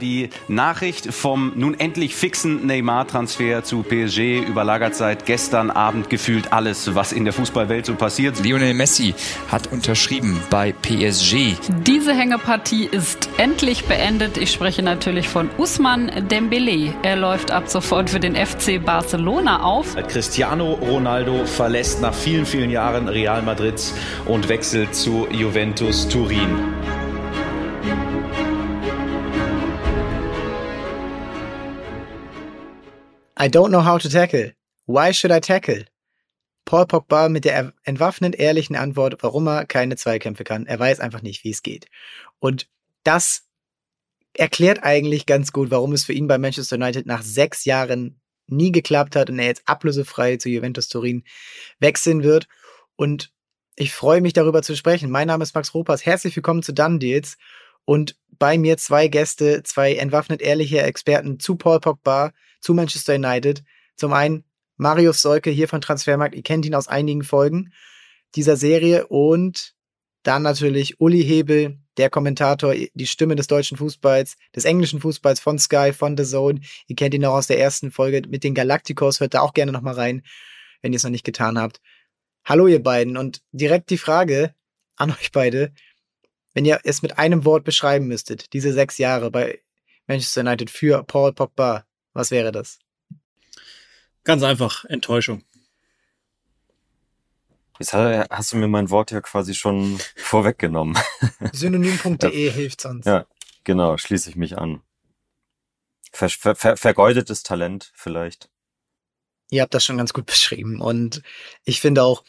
Die Nachricht vom nun endlich fixen Neymar-Transfer zu PSG überlagert seit gestern Abend gefühlt alles, was in der Fußballwelt so passiert. Lionel Messi hat unterschrieben bei PSG. Diese Hängepartie ist endlich beendet. Ich spreche natürlich von Usman Dembele. Er läuft ab sofort für den FC Barcelona auf. Cristiano Ronaldo verlässt nach vielen, vielen Jahren Real Madrid und wechselt zu Juventus Turin. I don't know how to tackle. Why should I tackle? Paul Pogba mit der entwaffnend ehrlichen Antwort, warum er keine Zweikämpfe kann. Er weiß einfach nicht, wie es geht. Und das erklärt eigentlich ganz gut, warum es für ihn bei Manchester United nach sechs Jahren nie geklappt hat und er jetzt ablösefrei zu Juventus Turin wechseln wird. Und ich freue mich darüber zu sprechen. Mein Name ist Max Ropas. Herzlich willkommen zu Done Deals. Und bei mir zwei Gäste, zwei entwaffnet ehrliche Experten zu Paul Pogba, zu Manchester United. Zum einen Marius Solke hier von Transfermarkt. Ihr kennt ihn aus einigen Folgen dieser Serie. Und dann natürlich Uli Hebel, der Kommentator, die Stimme des deutschen Fußballs, des englischen Fußballs von Sky, von The Zone. Ihr kennt ihn auch aus der ersten Folge mit den Galacticos. Hört da auch gerne nochmal rein, wenn ihr es noch nicht getan habt. Hallo ihr beiden. Und direkt die Frage an euch beide. Wenn ihr es mit einem Wort beschreiben müsstet, diese sechs Jahre bei Manchester United für Paul Pogba, was wäre das? Ganz einfach, Enttäuschung. Jetzt hast du mir mein Wort ja quasi schon vorweggenommen. Synonym.de ja. hilft sonst. Ja, genau, schließe ich mich an. Ver, ver, ver, vergeudetes Talent vielleicht. Ihr habt das schon ganz gut beschrieben. Und ich finde auch,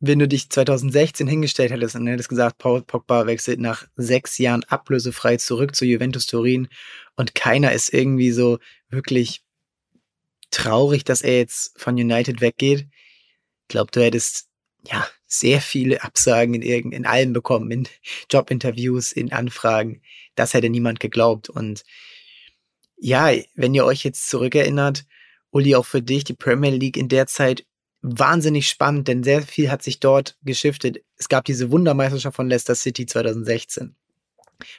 wenn du dich 2016 hingestellt hättest und hättest gesagt, Paul Pogba wechselt nach sechs Jahren ablösefrei zurück zu Juventus Turin und keiner ist irgendwie so wirklich traurig, dass er jetzt von United weggeht. Ich glaube, du hättest ja sehr viele Absagen in irgend in allem bekommen, in Jobinterviews, in Anfragen. Das hätte niemand geglaubt. Und ja, wenn ihr euch jetzt zurückerinnert, Uli, auch für dich, die Premier League in der Zeit wahnsinnig spannend, denn sehr viel hat sich dort geschiftet. Es gab diese Wundermeisterschaft von Leicester City 2016.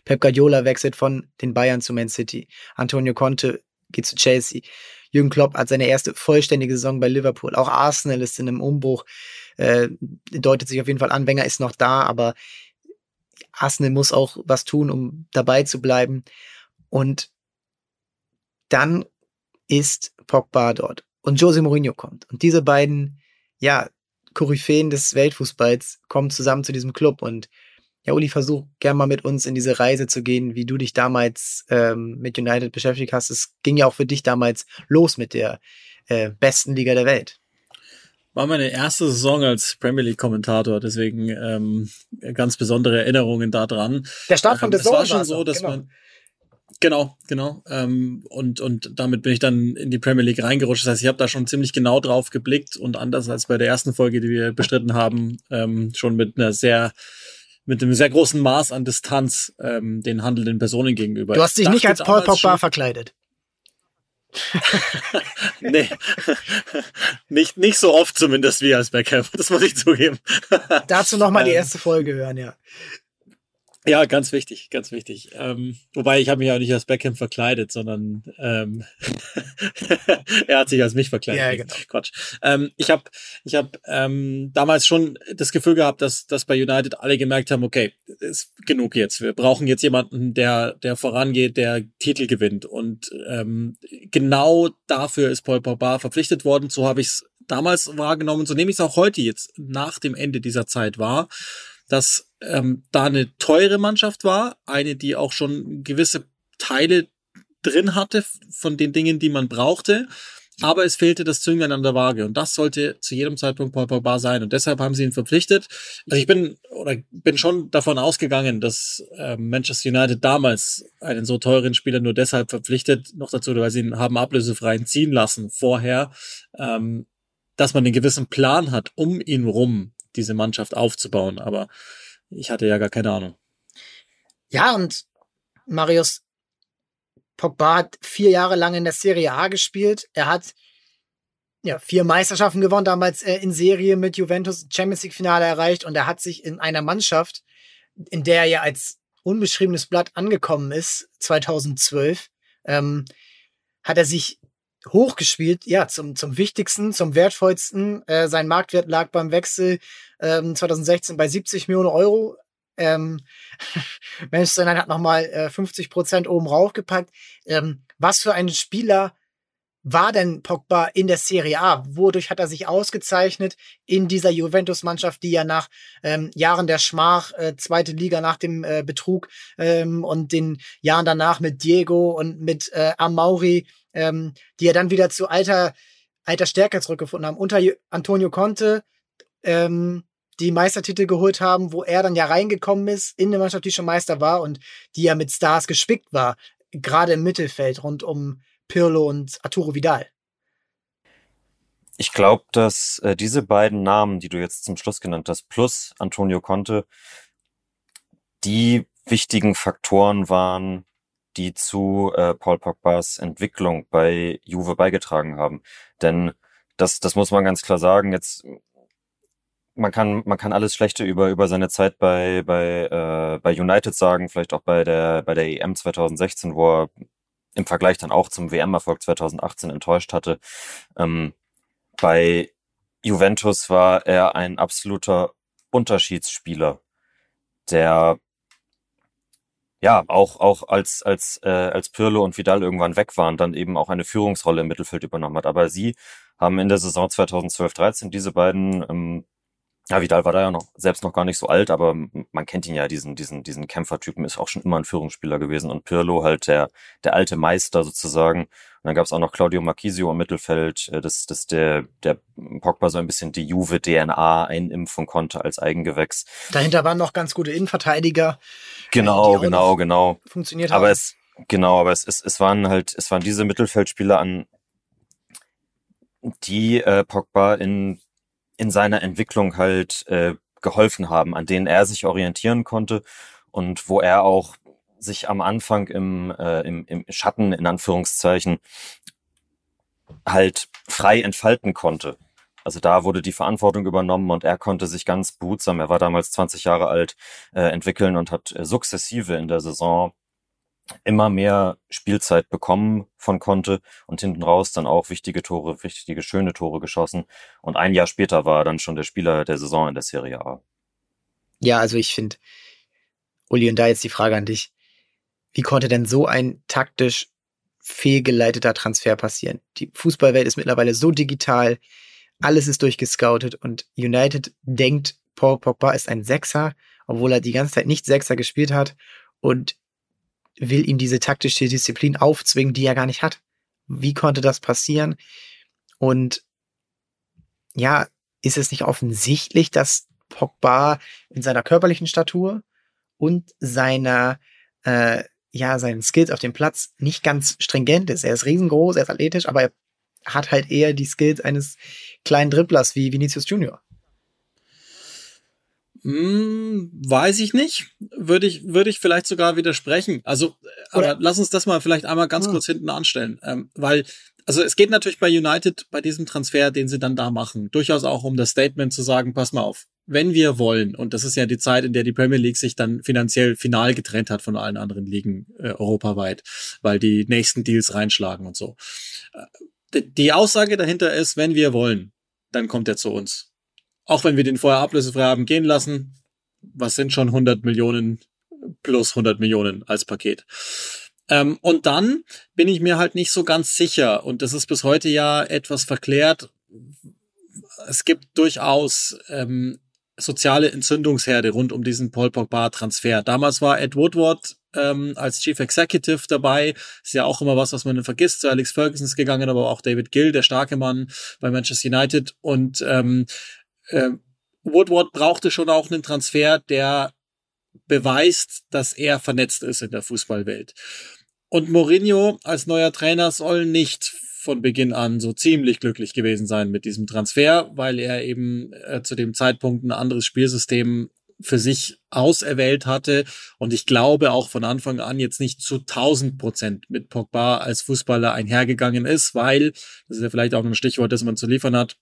Pep Guardiola wechselt von den Bayern zu Man City. Antonio Conte geht zu Chelsea. Jürgen Klopp hat seine erste vollständige Saison bei Liverpool. Auch Arsenal ist in einem Umbruch. Äh, deutet sich auf jeden Fall an. Wenger ist noch da, aber Arsenal muss auch was tun, um dabei zu bleiben. Und dann ist Pogba dort und Jose Mourinho kommt. Und diese beiden, ja, Koryphäen des Weltfußballs kommen zusammen zu diesem Club. Und ja, Uli, versuch gerne mal mit uns in diese Reise zu gehen, wie du dich damals ähm, mit United beschäftigt hast. Es ging ja auch für dich damals los mit der äh, besten Liga der Welt. War meine erste Saison als Premier League Kommentator, deswegen ähm, ganz besondere Erinnerungen daran. Der Start von ähm, der Saison war schon so, dass genau. man Genau, genau. Ähm, und, und damit bin ich dann in die Premier League reingerutscht. Das heißt, ich habe da schon ziemlich genau drauf geblickt und anders als bei der ersten Folge, die wir bestritten haben, ähm, schon mit einer sehr mit einem sehr großen Maß an Distanz ähm, den handelnden Personen gegenüber. Du hast dich nicht als Paul Pogba verkleidet. nee, nicht, nicht so oft zumindest wie als Beckham, das muss ich zugeben. Dazu nochmal die erste Folge hören, ja. Ja, ganz wichtig, ganz wichtig. Ähm, wobei ich habe mich auch nicht als Beckham verkleidet, sondern ähm, er hat sich als mich verkleidet. Ja, genau. Quatsch. Ähm, ich habe ich hab, ähm, damals schon das Gefühl gehabt, dass, dass bei United alle gemerkt haben, okay, ist genug jetzt. Wir brauchen jetzt jemanden, der, der vorangeht, der Titel gewinnt. Und ähm, genau dafür ist Paul Pogba verpflichtet worden. So habe ich es damals wahrgenommen. So nehme ich es auch heute jetzt nach dem Ende dieser Zeit wahr dass ähm, da eine teure Mannschaft war, eine, die auch schon gewisse Teile drin hatte von den Dingen, die man brauchte. Aber es fehlte das Zünglein an der Waage und das sollte zu jedem Zeitpunkt Paul Pogba sein und deshalb haben sie ihn verpflichtet. Also ich bin oder bin schon davon ausgegangen, dass äh, Manchester United damals einen so teuren Spieler nur deshalb verpflichtet, noch dazu, weil sie ihn haben ablösefreien ziehen lassen vorher, ähm, dass man einen gewissen Plan hat um ihn rum, diese Mannschaft aufzubauen. Aber ich hatte ja gar keine Ahnung. Ja, und Marius Pogba hat vier Jahre lang in der Serie A gespielt. Er hat ja, vier Meisterschaften gewonnen, damals äh, in Serie mit Juventus Champions League Finale erreicht und er hat sich in einer Mannschaft, in der er ja als unbeschriebenes Blatt angekommen ist, 2012, ähm, hat er sich hochgespielt, ja, zum, zum wichtigsten, zum wertvollsten. Äh, sein Marktwert lag beim Wechsel ähm, 2016 bei 70 Millionen Euro. Ähm, Manchester United hat nochmal äh, 50 Prozent oben raufgepackt. Ähm, was für ein Spieler war denn Pogba in der Serie A? Wodurch hat er sich ausgezeichnet in dieser Juventus-Mannschaft, die ja nach ähm, Jahren der Schmach, äh, zweite Liga nach dem äh, Betrug ähm, und den Jahren danach mit Diego und mit äh, Amauri, ähm, die ja dann wieder zu alter, alter Stärke zurückgefunden haben. Unter Antonio Conte, ähm, die Meistertitel geholt haben, wo er dann ja reingekommen ist in eine Mannschaft, die schon Meister war und die ja mit Stars gespickt war, gerade im Mittelfeld rund um Pirlo und Arturo Vidal. Ich glaube, dass äh, diese beiden Namen, die du jetzt zum Schluss genannt hast, plus Antonio Conte, die wichtigen Faktoren waren, die zu äh, Paul Pogbas Entwicklung bei Juve beigetragen haben. Denn das, das muss man ganz klar sagen. Jetzt man kann man kann alles Schlechte über über seine Zeit bei bei äh, bei United sagen, vielleicht auch bei der bei der EM 2016, wo er im Vergleich dann auch zum WM-Erfolg 2018 enttäuscht hatte. Ähm, bei Juventus war er ein absoluter Unterschiedsspieler, der ja auch auch als als äh, als Pirlo und Vidal irgendwann weg waren, dann eben auch eine Führungsrolle im Mittelfeld übernommen hat. Aber sie haben in der Saison 2012/13 diese beiden ähm, ja, Vidal war da ja noch selbst noch gar nicht so alt, aber man kennt ihn ja, diesen, diesen, diesen Kämpfertypen, ist auch schon immer ein Führungsspieler gewesen. Und Pirlo halt der, der alte Meister sozusagen. Und dann gab es auch noch Claudio Marchisio im Mittelfeld, äh, das, das der, der Pogba so ein bisschen die Juve-DNA einimpfen konnte als Eigengewächs. Dahinter waren noch ganz gute Innenverteidiger. Genau, genau, genau. Funktioniert aber haben. es, genau, aber es, es, es waren halt, es waren diese Mittelfeldspieler an, die äh, Pogba in in seiner Entwicklung halt äh, geholfen haben, an denen er sich orientieren konnte und wo er auch sich am Anfang im, äh, im, im Schatten in Anführungszeichen halt frei entfalten konnte. Also da wurde die Verantwortung übernommen und er konnte sich ganz behutsam, er war damals 20 Jahre alt, äh, entwickeln und hat äh, sukzessive in der Saison immer mehr Spielzeit bekommen von konnte und hinten raus dann auch wichtige Tore, wichtige, schöne Tore geschossen. Und ein Jahr später war er dann schon der Spieler der Saison in der Serie A. Ja, also ich finde, Uli, und da jetzt die Frage an dich. Wie konnte denn so ein taktisch fehlgeleiteter Transfer passieren? Die Fußballwelt ist mittlerweile so digital, alles ist durchgescoutet und United denkt, Paul Pogba ist ein Sechser, obwohl er die ganze Zeit nicht Sechser gespielt hat und will ihm diese taktische Disziplin aufzwingen, die er gar nicht hat. Wie konnte das passieren? Und ja, ist es nicht offensichtlich, dass Pogba in seiner körperlichen Statur und seiner äh, ja seinen Skills auf dem Platz nicht ganz stringent ist. Er ist riesengroß, er ist athletisch, aber er hat halt eher die Skills eines kleinen Dribblers wie Vinicius Junior. Hm, weiß ich nicht. Würde ich, würde ich vielleicht sogar widersprechen. Also, Oder aber lass uns das mal vielleicht einmal ganz hm. kurz hinten anstellen. Ähm, weil, also es geht natürlich bei United, bei diesem Transfer, den sie dann da machen, durchaus auch um das Statement zu sagen, pass mal auf, wenn wir wollen, und das ist ja die Zeit, in der die Premier League sich dann finanziell final getrennt hat von allen anderen Ligen äh, europaweit, weil die nächsten Deals reinschlagen und so. Äh, die Aussage dahinter ist, wenn wir wollen, dann kommt er zu uns auch wenn wir den vorher ablösefrei haben gehen lassen, was sind schon 100 Millionen plus 100 Millionen als Paket. Ähm, und dann bin ich mir halt nicht so ganz sicher, und das ist bis heute ja etwas verklärt. Es gibt durchaus ähm, soziale Entzündungsherde rund um diesen Paul Pogba Transfer. Damals war Ed Woodward ähm, als Chief Executive dabei. Ist ja auch immer was, was man vergisst. Zu Alex Ferguson ist gegangen, aber auch David Gill, der starke Mann bei Manchester United. Und ähm, äh, Woodward brauchte schon auch einen Transfer, der beweist, dass er vernetzt ist in der Fußballwelt. Und Mourinho als neuer Trainer soll nicht von Beginn an so ziemlich glücklich gewesen sein mit diesem Transfer, weil er eben äh, zu dem Zeitpunkt ein anderes Spielsystem für sich auserwählt hatte. Und ich glaube auch von Anfang an jetzt nicht zu 1000 Prozent mit Pogba als Fußballer einhergegangen ist, weil, das ist ja vielleicht auch ein Stichwort, das man zu liefern hat,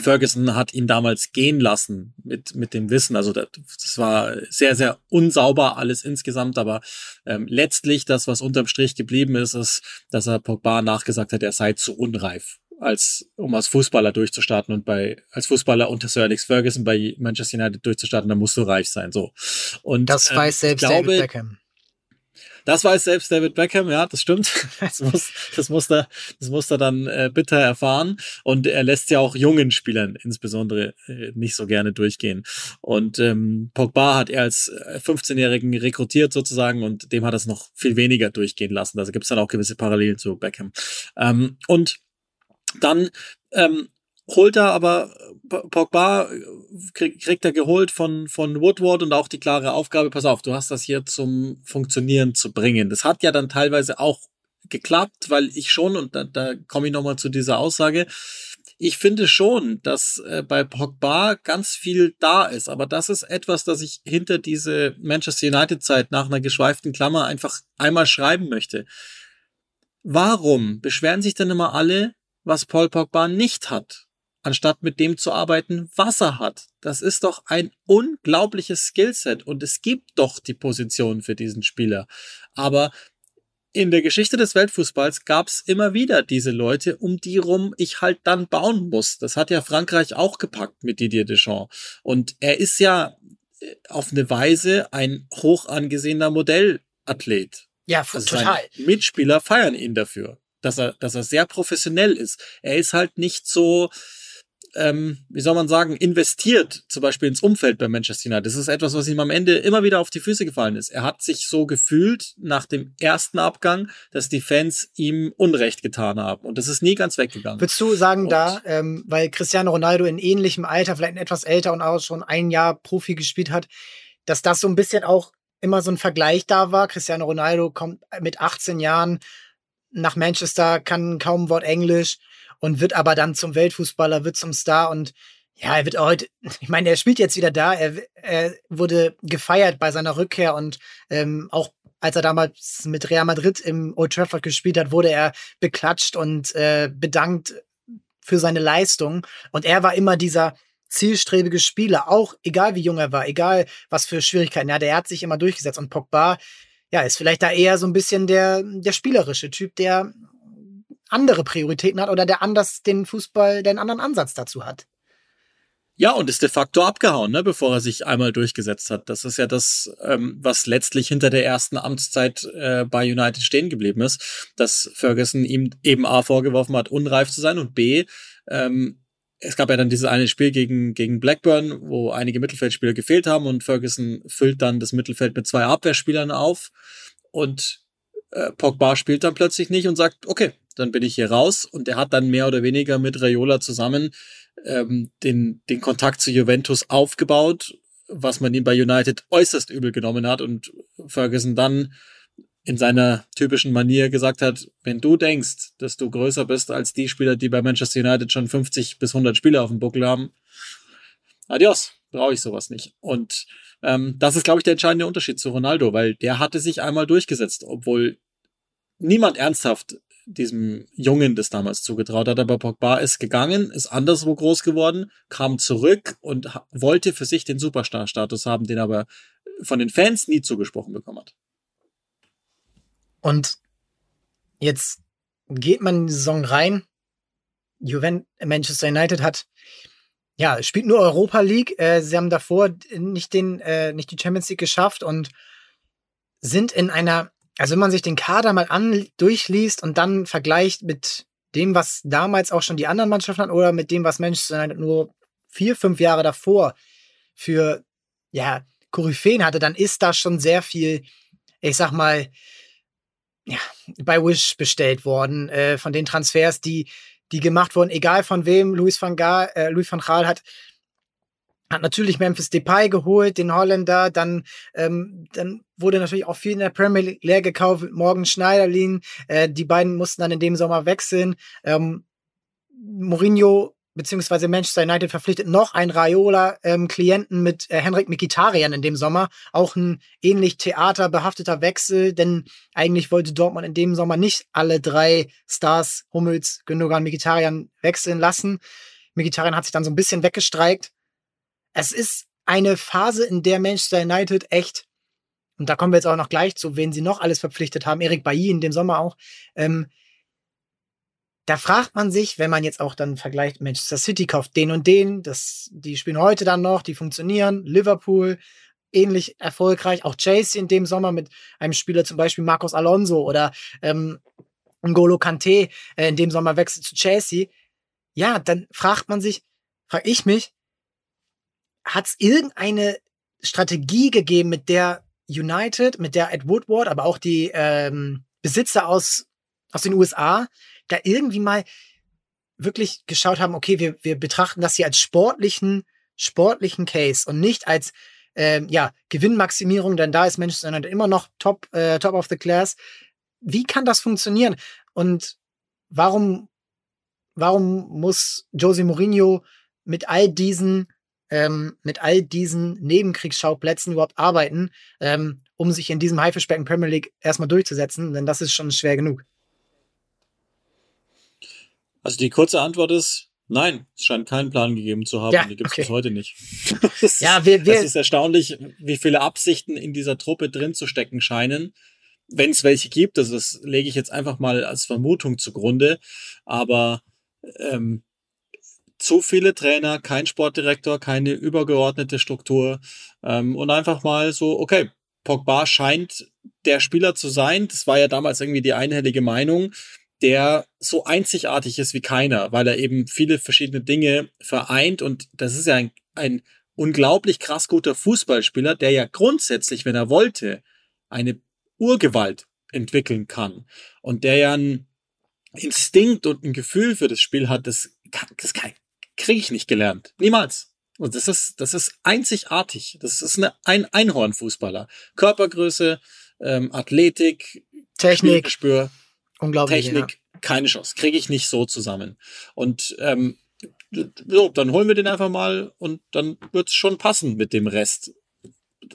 Ferguson hat ihn damals gehen lassen mit, mit dem Wissen. Also das, das war sehr, sehr unsauber alles insgesamt, aber ähm, letztlich das, was unterm Strich geblieben ist, ist, dass er Pogba nachgesagt hat, er sei zu unreif als um als Fußballer durchzustarten und bei als Fußballer unter Sir Alex Ferguson bei Manchester United durchzustarten, da musst du reif sein. So und das weiß ähm, selbst glaube, David Beckham. Das weiß selbst David Beckham, ja, das stimmt. Das muss, das muss er, das muss er dann äh, bitter erfahren. Und er lässt ja auch jungen Spielern insbesondere äh, nicht so gerne durchgehen. Und ähm, Pogba hat er als 15-Jährigen äh, rekrutiert sozusagen und dem hat er es noch viel weniger durchgehen lassen. Also gibt es dann auch gewisse Parallelen zu Beckham. Ähm, und dann ähm, holt er aber Pogba krieg, kriegt er geholt von von Woodward und auch die klare Aufgabe, pass auf, du hast das hier zum Funktionieren zu bringen. Das hat ja dann teilweise auch geklappt, weil ich schon und da, da komme ich noch mal zu dieser Aussage. Ich finde schon, dass äh, bei Pogba ganz viel da ist, aber das ist etwas, das ich hinter diese Manchester United Zeit nach einer geschweiften Klammer einfach einmal schreiben möchte. Warum beschweren sich denn immer alle, was Paul Pogba nicht hat? Anstatt mit dem zu arbeiten, was er hat. Das ist doch ein unglaubliches Skillset und es gibt doch die Position für diesen Spieler. Aber in der Geschichte des Weltfußballs gab es immer wieder diese Leute, um die rum ich halt dann bauen muss. Das hat ja Frankreich auch gepackt mit Didier Deschamps. Und er ist ja äh, auf eine Weise ein hoch angesehener Modellathlet. Ja, also total. Mitspieler feiern ihn dafür, dass er, dass er sehr professionell ist. Er ist halt nicht so, ähm, wie soll man sagen, investiert, zum Beispiel ins Umfeld bei Manchester United. Das ist etwas, was ihm am Ende immer wieder auf die Füße gefallen ist. Er hat sich so gefühlt nach dem ersten Abgang, dass die Fans ihm Unrecht getan haben. Und das ist nie ganz weggegangen. Würdest du sagen, und da, ähm, weil Cristiano Ronaldo in ähnlichem Alter, vielleicht etwas älter und auch schon ein Jahr Profi gespielt hat, dass das so ein bisschen auch immer so ein Vergleich da war. Cristiano Ronaldo kommt mit 18 Jahren nach Manchester, kann kaum ein Wort Englisch und wird aber dann zum Weltfußballer, wird zum Star und ja, er wird heute, ich meine, er spielt jetzt wieder da, er, er wurde gefeiert bei seiner Rückkehr und ähm, auch als er damals mit Real Madrid im Old Trafford gespielt hat, wurde er beklatscht und äh, bedankt für seine Leistung. Und er war immer dieser zielstrebige Spieler, auch egal wie jung er war, egal was für Schwierigkeiten er hatte, er hat sich immer durchgesetzt. Und Pogba, ja, ist vielleicht da eher so ein bisschen der, der spielerische Typ, der andere Prioritäten hat oder der anders den Fußball, der einen anderen Ansatz dazu hat. Ja, und ist de facto abgehauen, ne, bevor er sich einmal durchgesetzt hat. Das ist ja das, ähm, was letztlich hinter der ersten Amtszeit äh, bei United stehen geblieben ist, dass Ferguson ihm eben A vorgeworfen hat, unreif zu sein und B, ähm, es gab ja dann dieses eine Spiel gegen, gegen Blackburn, wo einige Mittelfeldspieler gefehlt haben und Ferguson füllt dann das Mittelfeld mit zwei Abwehrspielern auf und äh, Pogba spielt dann plötzlich nicht und sagt, okay, dann bin ich hier raus. Und er hat dann mehr oder weniger mit Raiola zusammen ähm, den, den Kontakt zu Juventus aufgebaut, was man ihm bei United äußerst übel genommen hat und Ferguson dann in seiner typischen Manier gesagt hat, wenn du denkst, dass du größer bist als die Spieler, die bei Manchester United schon 50 bis 100 Spieler auf dem Buckel haben, adios, brauche ich sowas nicht. Und ähm, das ist, glaube ich, der entscheidende Unterschied zu Ronaldo, weil der hatte sich einmal durchgesetzt, obwohl niemand ernsthaft diesem Jungen das damals zugetraut hat. Aber Pogba ist gegangen, ist anderswo groß geworden, kam zurück und wollte für sich den Superstar-Status haben, den aber von den Fans nie zugesprochen bekommen hat. Und jetzt geht man in die Saison rein. Juventus, Manchester United hat ja, spielt nur Europa League. Äh, sie haben davor nicht den, äh, nicht die Champions League geschafft und sind in einer also wenn man sich den Kader mal an durchliest und dann vergleicht mit dem, was damals auch schon die anderen Mannschaften hatten oder mit dem, was Manchester United nur vier, fünf Jahre davor für ja, Koryphäen hatte, dann ist da schon sehr viel, ich sag mal, ja, bei Wish bestellt worden, äh, von den Transfers, die, die gemacht wurden, egal von wem, Louis van Gaal, äh, Louis van Gaal hat hat natürlich Memphis Depay geholt, den Holländer, dann, ähm, dann wurde natürlich auch viel in der Premier League gekauft, Morgan Schneiderlin, äh, die beiden mussten dann in dem Sommer wechseln. Ähm, Mourinho beziehungsweise Manchester United verpflichtet noch einen Raiola-Klienten ähm, mit äh, Henrik Mikitarian in dem Sommer. Auch ein ähnlich theaterbehafteter Wechsel, denn eigentlich wollte Dortmund in dem Sommer nicht alle drei Stars, Hummels, Gündogan, Mikitarian wechseln lassen. Mkhitaryan hat sich dann so ein bisschen weggestreikt. Es ist eine Phase, in der Manchester United echt, und da kommen wir jetzt auch noch gleich zu, wen sie noch alles verpflichtet haben, Erik Bailly in dem Sommer auch, ähm, da fragt man sich, wenn man jetzt auch dann vergleicht, Manchester City kauft den und den, das, die spielen heute dann noch, die funktionieren, Liverpool, ähnlich erfolgreich, auch Chelsea in dem Sommer mit einem Spieler zum Beispiel Marcos Alonso oder ähm, N'Golo Kante äh, in dem Sommer wechselt zu Chelsea. Ja, dann fragt man sich, frage ich mich, hat es irgendeine Strategie gegeben, mit der United, mit der Ed Woodward, aber auch die ähm, Besitzer aus, aus den USA da irgendwie mal wirklich geschaut haben, okay, wir, wir betrachten das hier als sportlichen, sportlichen Case und nicht als ähm, ja, Gewinnmaximierung, denn da ist Manchester United immer noch top, äh, top of the class. Wie kann das funktionieren? Und warum, warum muss Jose Mourinho mit all diesen ähm, mit all diesen Nebenkriegsschauplätzen überhaupt arbeiten, ähm, um sich in diesem Haifischbecken Premier League erstmal durchzusetzen, denn das ist schon schwer genug. Also die kurze Antwort ist, nein, es scheint keinen Plan gegeben zu haben. Ja, die gibt es okay. bis heute nicht. das, ja, wir, wir, es ist erstaunlich, wie viele Absichten in dieser Truppe drin zu stecken scheinen. Wenn es welche gibt, also das lege ich jetzt einfach mal als Vermutung zugrunde. Aber ähm, zu viele Trainer, kein Sportdirektor, keine übergeordnete Struktur ähm, und einfach mal so, okay, Pogba scheint der Spieler zu sein. Das war ja damals irgendwie die einhellige Meinung der so einzigartig ist wie keiner, weil er eben viele verschiedene Dinge vereint und das ist ja ein, ein unglaublich krass guter Fußballspieler, der ja grundsätzlich, wenn er wollte, eine Urgewalt entwickeln kann und der ja ein Instinkt und ein Gefühl für das Spiel hat, das, das kriege ich nicht gelernt. Niemals. Und das ist, das ist einzigartig. Das ist eine, ein Einhornfußballer. Körpergröße, ähm, Athletik, Technik, Spür, Unglaublich. Technik, ja. keine Chance. Kriege ich nicht so zusammen. Und ähm, so, dann holen wir den einfach mal und dann wird es schon passen mit dem Rest.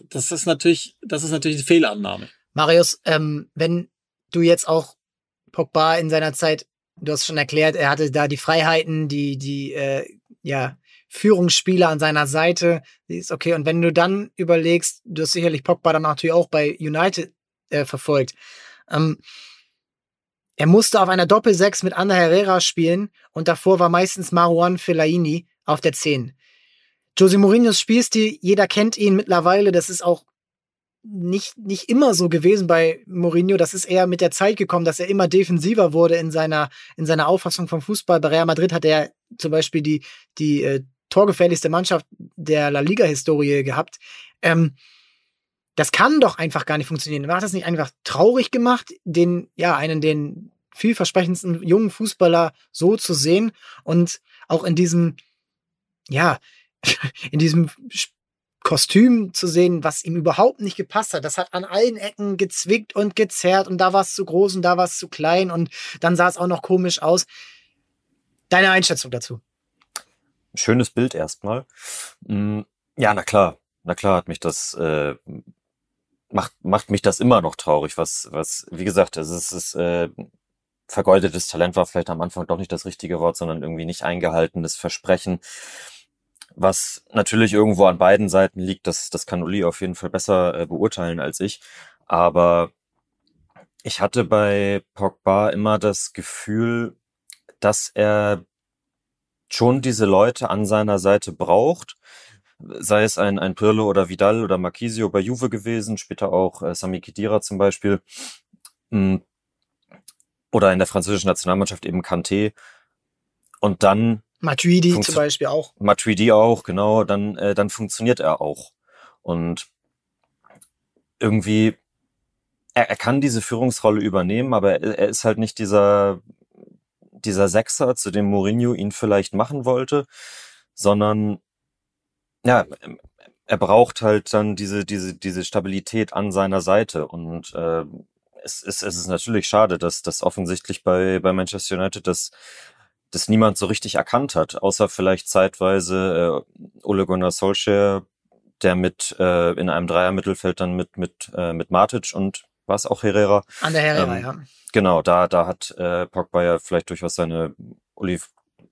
Das ist natürlich, das ist natürlich eine Fehlannahme. Marius, ähm, wenn du jetzt auch Pogba in seiner Zeit, du hast schon erklärt, er hatte da die Freiheiten, die, die, äh, ja, Führungsspieler an seiner Seite, ist okay. Und wenn du dann überlegst, du hast sicherlich Pogba dann natürlich auch bei United äh, verfolgt. Ähm, er musste auf einer Doppelsechs mit Anna Herrera spielen und davor war meistens Marouane Fellaini auf der 10. Jose Mourinhos Spielstil, jeder kennt ihn mittlerweile, das ist auch nicht, nicht immer so gewesen bei Mourinho. Das ist eher mit der Zeit gekommen, dass er immer defensiver wurde in seiner, in seiner Auffassung vom Fußball. Bei Real Madrid hat er zum Beispiel die, die äh, torgefährlichste Mannschaft der La Liga-Historie gehabt. Ähm, das kann doch einfach gar nicht funktionieren. Hat das nicht einfach traurig gemacht, den, ja, einen, den vielversprechendsten jungen Fußballer so zu sehen und auch in diesem, ja, in diesem Kostüm zu sehen, was ihm überhaupt nicht gepasst hat. Das hat an allen Ecken gezwickt und gezerrt und da war es zu groß und da war es zu klein und dann sah es auch noch komisch aus. Deine Einschätzung dazu? Schönes Bild erstmal. Mm, ja, na klar, na klar hat mich das äh, macht, macht mich das immer noch traurig, was, was, wie gesagt, also es ist, äh, vergeudetes Talent war vielleicht am Anfang doch nicht das richtige Wort, sondern irgendwie nicht eingehaltenes Versprechen. Was natürlich irgendwo an beiden Seiten liegt, das, das kann Uli auf jeden Fall besser äh, beurteilen als ich. Aber ich hatte bei Pogba immer das Gefühl, dass er schon diese Leute an seiner Seite braucht, sei es ein, ein Pirlo oder Vidal oder Marquisio bei Juve gewesen, später auch äh, Sami Khedira zum Beispiel. Mm. Oder in der französischen Nationalmannschaft eben Kanté. Und dann Matuidi zum Beispiel auch. Matuidi auch, genau. Dann, äh, dann funktioniert er auch. Und irgendwie, er, er kann diese Führungsrolle übernehmen, aber er, er ist halt nicht dieser, dieser Sechser, zu dem Mourinho ihn vielleicht machen wollte, sondern ja, er braucht halt dann diese, diese, diese Stabilität an seiner Seite. Und äh, es, es, es ist natürlich schade, dass das offensichtlich bei, bei Manchester United das, das niemand so richtig erkannt hat, außer vielleicht zeitweise äh, Ole Gunnar Solskjaer, der mit äh, in einem Dreier-Mittelfeld dann mit, mit, äh, mit Matic und war es auch Herrera? An der Herrera, ähm, ja. Genau, da, da hat äh, Pogba ja vielleicht durchaus seine Uli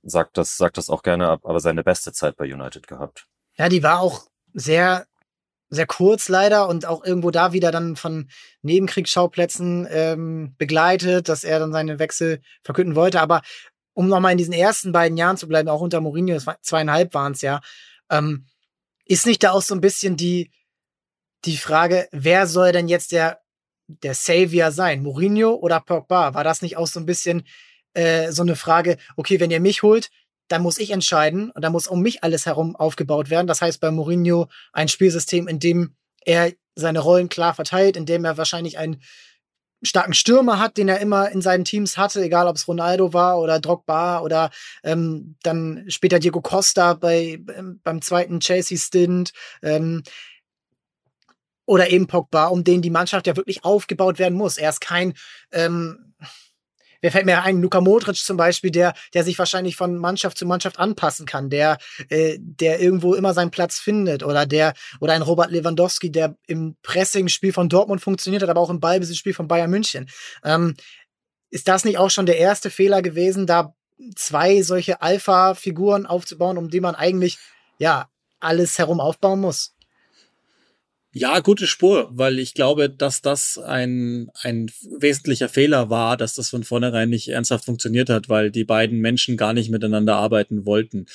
sagt das, sagt das auch gerne, aber seine beste Zeit bei United gehabt. Ja, die war auch sehr, sehr kurz leider und auch irgendwo da wieder dann von Nebenkriegsschauplätzen ähm, begleitet, dass er dann seine Wechsel verkünden wollte. Aber um nochmal in diesen ersten beiden Jahren zu bleiben, auch unter Mourinho, zweieinhalb waren es ja, ähm, ist nicht da auch so ein bisschen die, die Frage, wer soll denn jetzt der, der Savior sein? Mourinho oder Pogba? War das nicht auch so ein bisschen äh, so eine Frage, okay, wenn ihr mich holt, dann muss ich entscheiden und dann muss um mich alles herum aufgebaut werden. Das heißt bei Mourinho ein Spielsystem, in dem er seine Rollen klar verteilt, in dem er wahrscheinlich einen starken Stürmer hat, den er immer in seinen Teams hatte, egal ob es Ronaldo war oder Drogba oder ähm, dann später Diego Costa bei, ähm, beim zweiten Chelsea-Stint. Ähm, oder eben Pogba, um den die Mannschaft ja wirklich aufgebaut werden muss. Er ist kein ähm, Wer fällt mir ein? Luka Modric zum Beispiel, der, der sich wahrscheinlich von Mannschaft zu Mannschaft anpassen kann, der, äh, der irgendwo immer seinen Platz findet. Oder der, oder ein Robert Lewandowski, der im Pressing-Spiel von Dortmund funktioniert hat, aber auch im Ballbesitzspiel von Bayern München. Ähm, ist das nicht auch schon der erste Fehler gewesen, da zwei solche Alpha-Figuren aufzubauen, um die man eigentlich, ja, alles herum aufbauen muss? Ja, gute Spur, weil ich glaube, dass das ein, ein wesentlicher Fehler war, dass das von vornherein nicht ernsthaft funktioniert hat, weil die beiden Menschen gar nicht miteinander arbeiten wollten.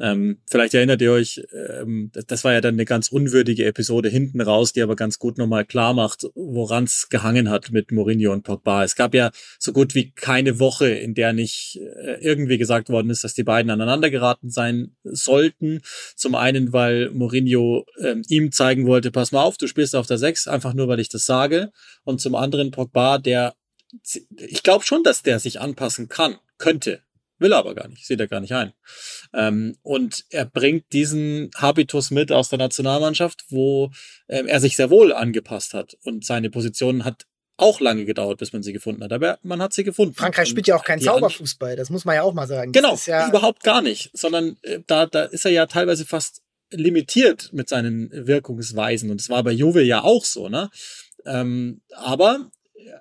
Ähm, vielleicht erinnert ihr euch, ähm, das war ja dann eine ganz unwürdige Episode hinten raus, die aber ganz gut nochmal klar macht, woran es gehangen hat mit Mourinho und Pogba. Es gab ja so gut wie keine Woche, in der nicht äh, irgendwie gesagt worden ist, dass die beiden aneinander geraten sein sollten. Zum einen, weil Mourinho ähm, ihm zeigen wollte, pass mal auf, du spielst auf der Sechs, einfach nur, weil ich das sage. Und zum anderen Pogba, der ich glaube schon, dass der sich anpassen kann, könnte. Will er aber gar nicht, sieht er gar nicht ein. Ähm, und er bringt diesen Habitus mit aus der Nationalmannschaft, wo ähm, er sich sehr wohl angepasst hat. Und seine Position hat auch lange gedauert, bis man sie gefunden hat. Aber man hat sie gefunden. Frankreich spielt ja auch keinen Zauberfußball, das muss man ja auch mal sagen. Genau, ja überhaupt gar nicht. Sondern äh, da, da ist er ja teilweise fast limitiert mit seinen Wirkungsweisen. Und es war bei Juve ja auch so, ne? Ähm, aber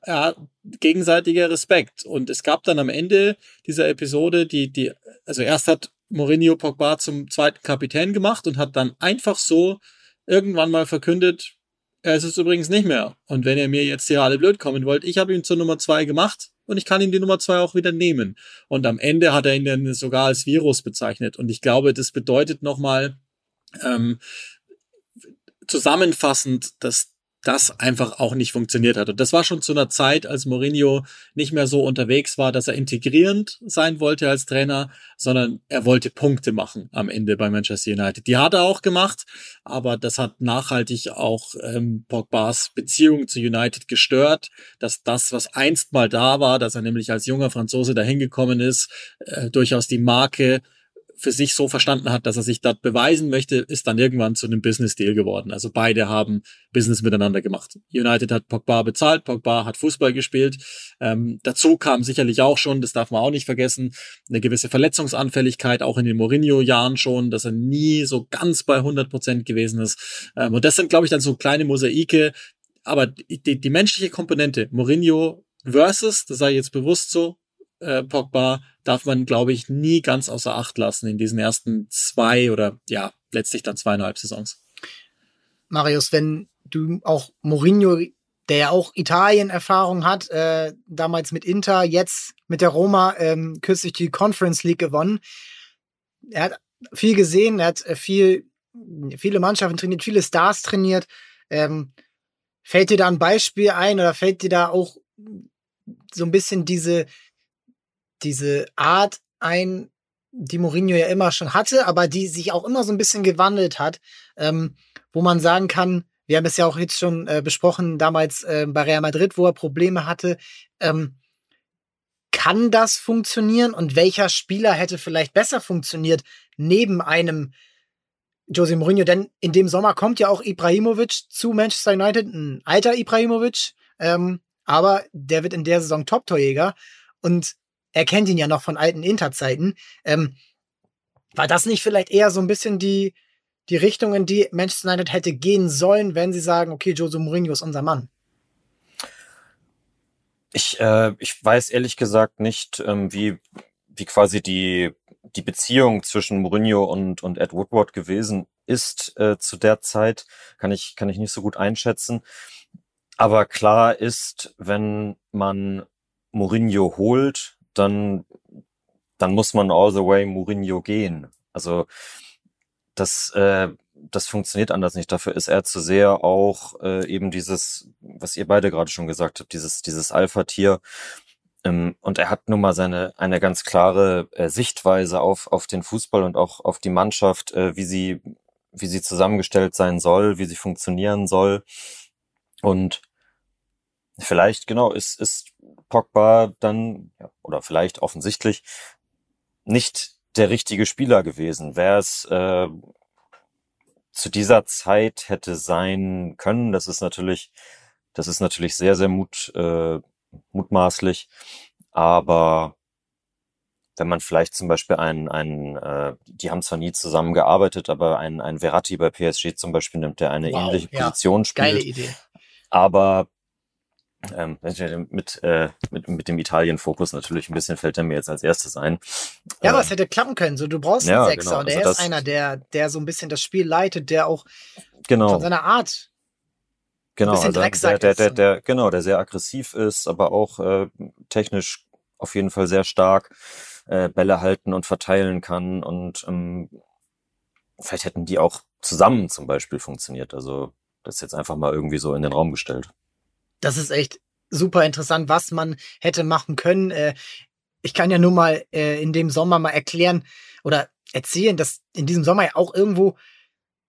ja, gegenseitiger Respekt. Und es gab dann am Ende dieser Episode, die, die, also erst hat Mourinho Pogba zum zweiten Kapitän gemacht und hat dann einfach so irgendwann mal verkündet, er ist es übrigens nicht mehr. Und wenn ihr mir jetzt hier alle blöd kommen wollt, ich habe ihn zur Nummer zwei gemacht und ich kann ihn die Nummer zwei auch wieder nehmen. Und am Ende hat er ihn dann sogar als Virus bezeichnet. Und ich glaube, das bedeutet nochmal ähm, zusammenfassend, dass das einfach auch nicht funktioniert hat. Und das war schon zu einer Zeit, als Mourinho nicht mehr so unterwegs war, dass er integrierend sein wollte als Trainer, sondern er wollte Punkte machen am Ende bei Manchester United. Die hat er auch gemacht, aber das hat nachhaltig auch ähm, Pogbas Beziehung zu United gestört, dass das, was einst mal da war, dass er nämlich als junger Franzose dahin gekommen ist, äh, durchaus die Marke für sich so verstanden hat, dass er sich dort beweisen möchte, ist dann irgendwann zu einem Business-Deal geworden. Also beide haben Business miteinander gemacht. United hat Pogba bezahlt, Pogba hat Fußball gespielt. Ähm, dazu kam sicherlich auch schon, das darf man auch nicht vergessen, eine gewisse Verletzungsanfälligkeit, auch in den Mourinho-Jahren schon, dass er nie so ganz bei 100 Prozent gewesen ist. Ähm, und das sind, glaube ich, dann so kleine Mosaike. Aber die, die menschliche Komponente, Mourinho versus, das ich jetzt bewusst so, äh, Pogba darf man, glaube ich, nie ganz außer Acht lassen in diesen ersten zwei oder ja, letztlich dann zweieinhalb Saisons. Marius, wenn du auch Mourinho, der ja auch Italien-Erfahrung hat, äh, damals mit Inter, jetzt mit der Roma ähm, kürzlich die Conference League gewonnen. Er hat viel gesehen, er hat äh, viel, viele Mannschaften trainiert, viele Stars trainiert. Ähm, fällt dir da ein Beispiel ein oder fällt dir da auch so ein bisschen diese, diese Art ein, die Mourinho ja immer schon hatte, aber die sich auch immer so ein bisschen gewandelt hat, ähm, wo man sagen kann, wir haben es ja auch jetzt schon äh, besprochen, damals äh, bei Real Madrid, wo er Probleme hatte. Ähm, kann das funktionieren und welcher Spieler hätte vielleicht besser funktioniert neben einem Jose Mourinho? Denn in dem Sommer kommt ja auch Ibrahimovic zu Manchester United, ein alter Ibrahimovic, ähm, aber der wird in der Saison Top-Torjäger und er kennt ihn ja noch von alten Interzeiten. Ähm, war das nicht vielleicht eher so ein bisschen die, die Richtung, in die Manchester United hätte gehen sollen, wenn sie sagen, okay, Jose Mourinho ist unser Mann? Ich, äh, ich weiß ehrlich gesagt nicht, ähm, wie, wie quasi die, die Beziehung zwischen Mourinho und, und Ed Woodward gewesen ist äh, zu der Zeit, kann ich, kann ich nicht so gut einschätzen. Aber klar ist, wenn man Mourinho holt, dann, dann muss man all the way Mourinho gehen. Also das, äh, das funktioniert anders nicht. Dafür ist er zu sehr auch äh, eben dieses, was ihr beide gerade schon gesagt habt, dieses, dieses Alpha-Tier. Ähm, und er hat nun mal seine eine ganz klare äh, Sichtweise auf, auf den Fußball und auch auf die Mannschaft, äh, wie sie, wie sie zusammengestellt sein soll, wie sie funktionieren soll. Und vielleicht, genau, ist, ist Pogba dann, ja, oder vielleicht offensichtlich, nicht der richtige Spieler gewesen. Wäre es äh, zu dieser Zeit hätte sein können, das ist natürlich, das ist natürlich sehr, sehr mut, äh, mutmaßlich. Aber wenn man vielleicht zum Beispiel einen, einen äh, die haben zwar nie zusammengearbeitet, aber ein, ein Verratti bei PSG zum Beispiel nimmt, der eine wow, ähnliche ja. Position spielt. Geile Idee. Aber ähm, mit, äh, mit, mit dem Italien-Fokus natürlich ein bisschen fällt er mir jetzt als erstes ein. Ja, aber es hätte klappen können. So, du brauchst einen ja, Sechser genau. und er also ist einer, der, der so ein bisschen das Spiel leitet, der auch genau. von seiner Art Genau, also der, der, der, der, genau, der sehr aggressiv ist, aber auch äh, technisch auf jeden Fall sehr stark äh, Bälle halten und verteilen kann. Und ähm, vielleicht hätten die auch zusammen zum Beispiel funktioniert. Also das jetzt einfach mal irgendwie so in den Raum gestellt. Das ist echt super interessant, was man hätte machen können. Äh, ich kann ja nur mal äh, in dem Sommer mal erklären oder erzählen, dass in diesem Sommer ja auch irgendwo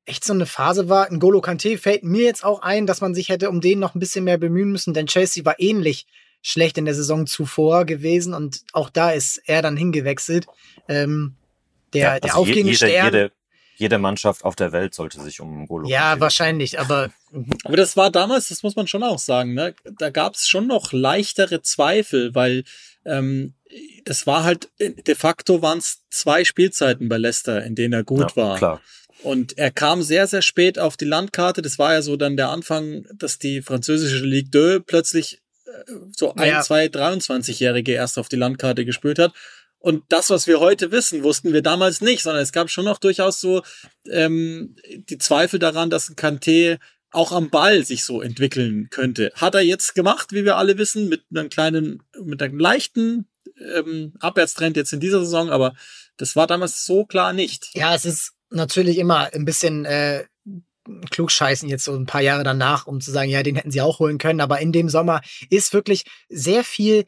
echt so eine Phase war. N'Golo Kante fällt mir jetzt auch ein, dass man sich hätte um den noch ein bisschen mehr bemühen müssen, denn Chelsea war ähnlich schlecht in der Saison zuvor gewesen und auch da ist er dann hingewechselt. Ähm, der, ja, also der aufgehende jede, Stern. Jede, jede Mannschaft auf der Welt sollte sich um N'Golo Ja, Kante wahrscheinlich, aber. Aber das war damals, das muss man schon auch sagen, ne? da gab es schon noch leichtere Zweifel, weil ähm, es war halt, de facto waren es zwei Spielzeiten bei Leicester, in denen er gut ja, war. Klar. Und er kam sehr, sehr spät auf die Landkarte. Das war ja so dann der Anfang, dass die französische Ligue 2 plötzlich äh, so ein, ja. zwei, 23-Jährige erst auf die Landkarte gespürt hat. Und das, was wir heute wissen, wussten wir damals nicht, sondern es gab schon noch durchaus so ähm, die Zweifel daran, dass ein Kanté auch am Ball sich so entwickeln könnte. Hat er jetzt gemacht, wie wir alle wissen, mit einem kleinen, mit einem leichten ähm, Abwärtstrend jetzt in dieser Saison, aber das war damals so klar nicht. Ja, es ist natürlich immer ein bisschen äh, klugscheißen jetzt so ein paar Jahre danach, um zu sagen, ja, den hätten sie auch holen können. Aber in dem Sommer ist wirklich sehr viel,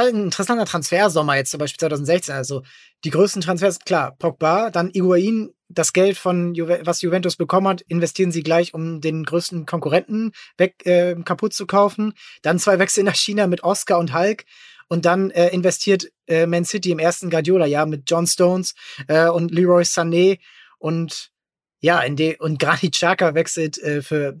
ein interessanter Transfersommer jetzt zum Beispiel 2016. Also die größten Transfers, klar, Pogba, dann Iguain, das Geld von Ju was Juventus bekommen hat, investieren sie gleich, um den größten Konkurrenten weg äh, kaputt zu kaufen. Dann zwei Wechsel nach China mit Oscar und Hulk. Und dann äh, investiert äh, Man City im ersten Guardiola-Jahr mit John Stones äh, und Leroy Sané und ja, in de und Granit Xhaka wechselt äh, für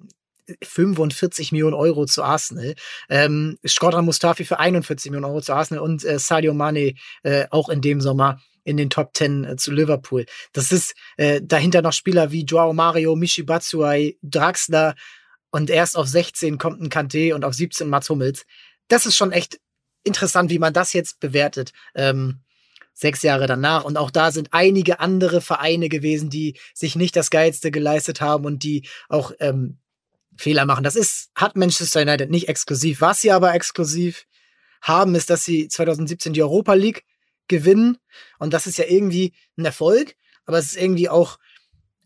45 Millionen Euro zu Arsenal. Ähm, Skodran Mustafi für 41 Millionen Euro zu Arsenal und äh, Sadio Mane äh, auch in dem Sommer in den Top 10 äh, zu Liverpool. Das ist äh, dahinter noch Spieler wie Joao Mario, Michi Batsuai, Draxler und erst auf 16 kommt ein Kante und auf 17 Mats Hummels. Das ist schon echt interessant, wie man das jetzt bewertet. Ähm, sechs Jahre danach. Und auch da sind einige andere Vereine gewesen, die sich nicht das Geilste geleistet haben und die auch ähm, Fehler machen. Das ist, hat Manchester United nicht exklusiv. Was sie aber exklusiv haben, ist, dass sie 2017 die Europa League gewinnen. Und das ist ja irgendwie ein Erfolg, aber es ist irgendwie auch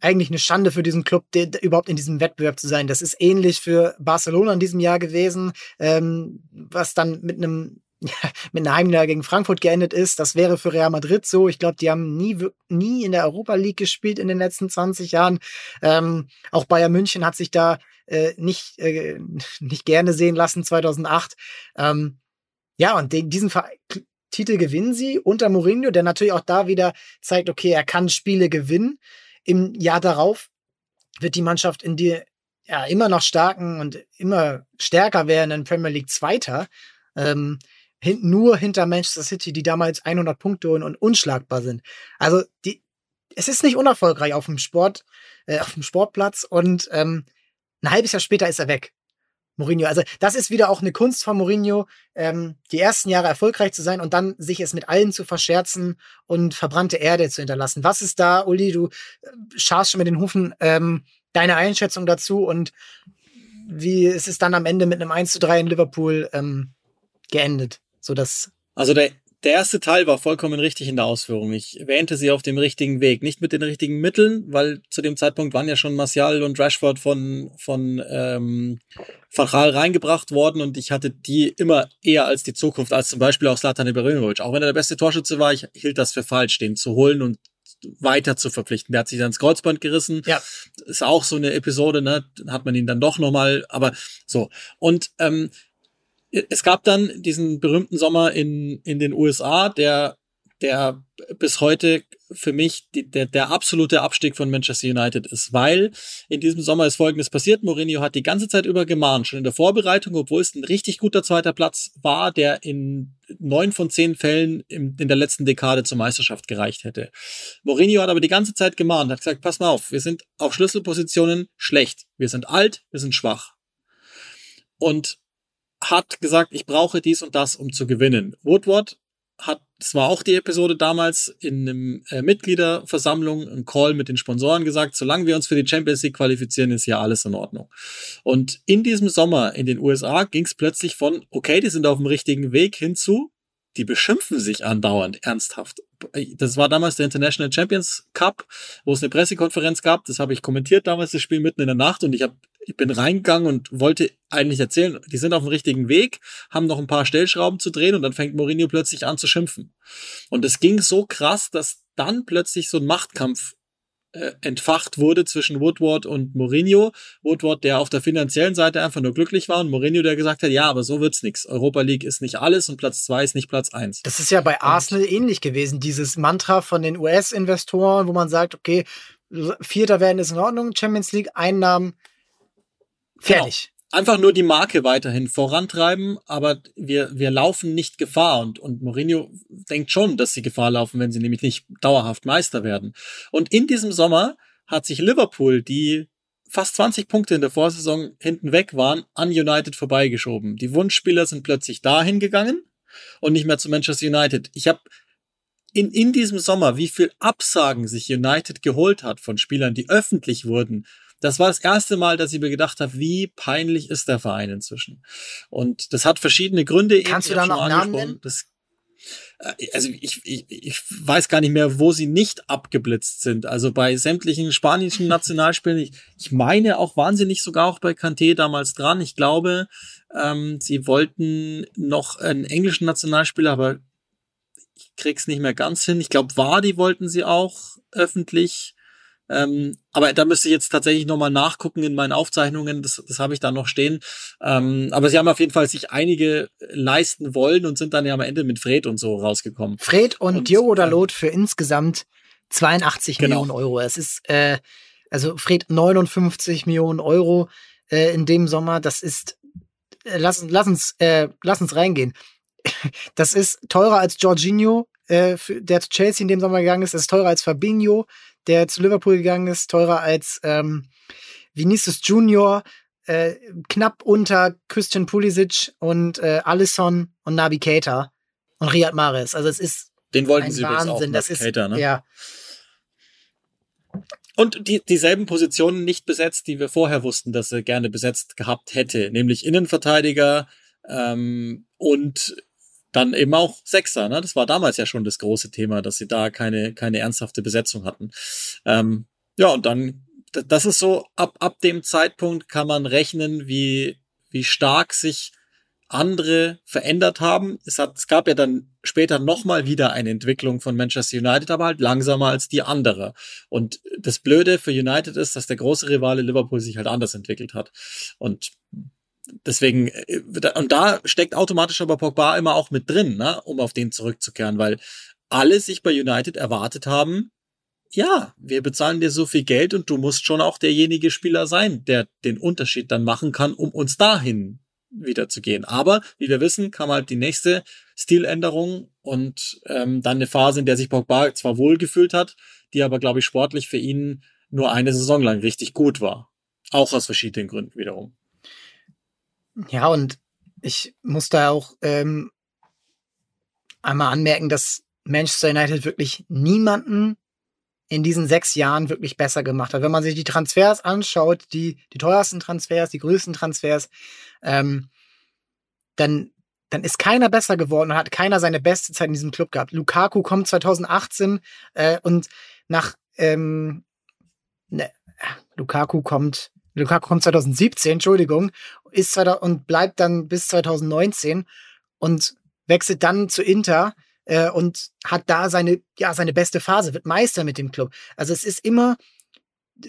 eigentlich eine Schande für diesen Club, de, de, überhaupt in diesem Wettbewerb zu sein. Das ist ähnlich für Barcelona in diesem Jahr gewesen, ähm, was dann mit einem mit einer Heimniederlage gegen Frankfurt geendet ist. Das wäre für Real Madrid so. Ich glaube, die haben nie, nie in der Europa League gespielt in den letzten 20 Jahren. Ähm, auch Bayern München hat sich da äh, nicht, äh, nicht gerne sehen lassen 2008. Ähm, ja, und den, diesen Ver Titel gewinnen sie unter Mourinho, der natürlich auch da wieder zeigt, okay, er kann Spiele gewinnen. Im Jahr darauf wird die Mannschaft in die ja, immer noch starken und immer stärker werdenden Premier League Zweiter. Ähm, hin, nur hinter Manchester City, die damals 100 Punkte holen und unschlagbar sind. Also die, es ist nicht unerfolgreich auf dem Sport, äh, auf dem Sportplatz und ähm, ein halbes Jahr später ist er weg. Mourinho. Also das ist wieder auch eine Kunst von Mourinho, ähm, die ersten Jahre erfolgreich zu sein und dann sich es mit allen zu verscherzen und verbrannte Erde zu hinterlassen. Was ist da, Uli, du äh, scharst schon mit den Hufen, ähm, deine Einschätzung dazu und wie ist es dann am Ende mit einem 1 zu 3 in Liverpool ähm, geendet? So dass also der der erste Teil war vollkommen richtig in der Ausführung. Ich wähnte sie auf dem richtigen Weg. Nicht mit den richtigen Mitteln, weil zu dem Zeitpunkt waren ja schon Martial und Rashford von, von ähm, Gaal reingebracht worden und ich hatte die immer eher als die Zukunft, als zum Beispiel auch Slatan Ibrahimovic. Auch wenn er der beste Torschütze war, ich hielt das für falsch, den zu holen und weiter zu verpflichten. Der hat sich dann ins Kreuzband gerissen. Ja. Ist auch so eine Episode, ne? Hat man ihn dann doch nochmal, aber so. Und ähm, es gab dann diesen berühmten Sommer in, in den USA, der, der bis heute für mich die, der, der absolute Abstieg von Manchester United ist, weil in diesem Sommer ist Folgendes passiert. Mourinho hat die ganze Zeit über gemahnt, schon in der Vorbereitung, obwohl es ein richtig guter zweiter Platz war, der in neun von zehn Fällen in, in der letzten Dekade zur Meisterschaft gereicht hätte. Mourinho hat aber die ganze Zeit gemahnt, hat gesagt, pass mal auf, wir sind auf Schlüsselpositionen schlecht. Wir sind alt, wir sind schwach. Und hat gesagt, ich brauche dies und das, um zu gewinnen. Woodward hat, das war auch die Episode damals, in einem äh, Mitgliederversammlung, ein Call mit den Sponsoren gesagt, solange wir uns für die Champions League qualifizieren, ist ja alles in Ordnung. Und in diesem Sommer in den USA ging es plötzlich von, okay, die sind auf dem richtigen Weg hinzu, die beschimpfen sich andauernd ernsthaft. Das war damals der International Champions Cup, wo es eine Pressekonferenz gab. Das habe ich kommentiert damals, das Spiel mitten in der Nacht. Und ich, hab, ich bin reingegangen und wollte eigentlich erzählen, die sind auf dem richtigen Weg, haben noch ein paar Stellschrauben zu drehen und dann fängt Mourinho plötzlich an zu schimpfen. Und es ging so krass, dass dann plötzlich so ein Machtkampf äh, entfacht wurde zwischen Woodward und Mourinho. Woodward, der auf der finanziellen Seite einfach nur glücklich war und Mourinho, der gesagt hat, ja, aber so wird's nix. Europa League ist nicht alles und Platz zwei ist nicht Platz eins. Das ist ja bei Arsenal und ähnlich gewesen, dieses Mantra von den US-Investoren, wo man sagt, okay, Vierter werden ist in Ordnung, Champions League, Einnahmen, fertig. Genau einfach nur die Marke weiterhin vorantreiben, aber wir, wir laufen nicht Gefahr und, und Mourinho denkt schon, dass sie Gefahr laufen, wenn sie nämlich nicht dauerhaft Meister werden. Und in diesem Sommer hat sich Liverpool, die fast 20 Punkte in der Vorsaison hinten weg waren, an United vorbeigeschoben. Die Wunschspieler sind plötzlich dahin gegangen und nicht mehr zu Manchester United. Ich habe in, in diesem Sommer, wie viel Absagen sich United geholt hat von Spielern, die öffentlich wurden, das war das erste Mal, dass ich mir gedacht habe, wie peinlich ist der Verein inzwischen. Und das hat verschiedene Gründe. Kannst eben, du da noch Namen nennen? Das, äh, also ich, ich, ich weiß gar nicht mehr, wo sie nicht abgeblitzt sind. Also bei sämtlichen spanischen Nationalspielen, ich, ich meine auch wahnsinnig sogar auch bei Kanté damals dran. Ich glaube, ähm, sie wollten noch einen englischen Nationalspieler, aber ich krieg's nicht mehr ganz hin. Ich glaube, Wadi wollten sie auch öffentlich. Ähm, aber da müsste ich jetzt tatsächlich nochmal nachgucken in meinen Aufzeichnungen. Das, das habe ich da noch stehen. Ähm, aber sie haben auf jeden Fall sich einige leisten wollen und sind dann ja am Ende mit Fred und so rausgekommen. Fred und, und Diogo Dalot für insgesamt 82 genau. Millionen Euro. Es ist, äh, also Fred 59 Millionen Euro äh, in dem Sommer. Das ist, äh, lass, lass, uns, äh, lass uns reingehen. Das ist teurer als Jorginho, äh, für, der zu Chelsea in dem Sommer gegangen ist. Ist teurer als Fabinho, der zu Liverpool gegangen ist, teurer als ähm, Vinicius Junior, äh, knapp unter Christian Pulisic und äh, Alisson und Nabi Keita und Riyad Mahrez. Also es ist den wollten ein sie Wahnsinn. Auch, das ist ne? ja. Und die, dieselben Positionen nicht besetzt, die wir vorher wussten, dass er gerne besetzt gehabt hätte, nämlich Innenverteidiger ähm, und dann eben auch Sechser. Ne? Das war damals ja schon das große Thema, dass sie da keine, keine ernsthafte Besetzung hatten. Ähm, ja, und dann, das ist so, ab, ab dem Zeitpunkt kann man rechnen, wie, wie stark sich andere verändert haben. Es, hat, es gab ja dann später nochmal wieder eine Entwicklung von Manchester United, aber halt langsamer als die andere. Und das Blöde für United ist, dass der große Rivale Liverpool sich halt anders entwickelt hat. Und deswegen, äh, und da steckt automatisch aber Pogba immer auch mit drin, ne, um auf den zurückzukehren, weil alle sich bei United erwartet haben, ja, wir bezahlen dir so viel Geld und du musst schon auch derjenige Spieler sein, der den Unterschied dann machen kann, um uns dahin wieder zu gehen. Aber wie wir wissen, kam halt die nächste Stiländerung und ähm, dann eine Phase, in der sich Pogba zwar wohlgefühlt hat, die aber, glaube ich, sportlich für ihn nur eine Saison lang richtig gut war. Auch aus verschiedenen Gründen wiederum. Ja, und ich muss da auch ähm, einmal anmerken, dass Manchester United wirklich niemanden in diesen sechs Jahren wirklich besser gemacht hat. Wenn man sich die Transfers anschaut, die, die teuersten Transfers, die größten Transfers, ähm, dann, dann ist keiner besser geworden und hat keiner seine beste Zeit in diesem Club gehabt. Lukaku kommt 2018 äh, und nach ähm, ne, Lukaku kommt Lukaku kommt 2017, Entschuldigung, ist und bleibt dann bis 2019 und wechselt dann zu Inter äh, und hat da seine, ja, seine beste Phase, wird Meister mit dem Club. Also es ist immer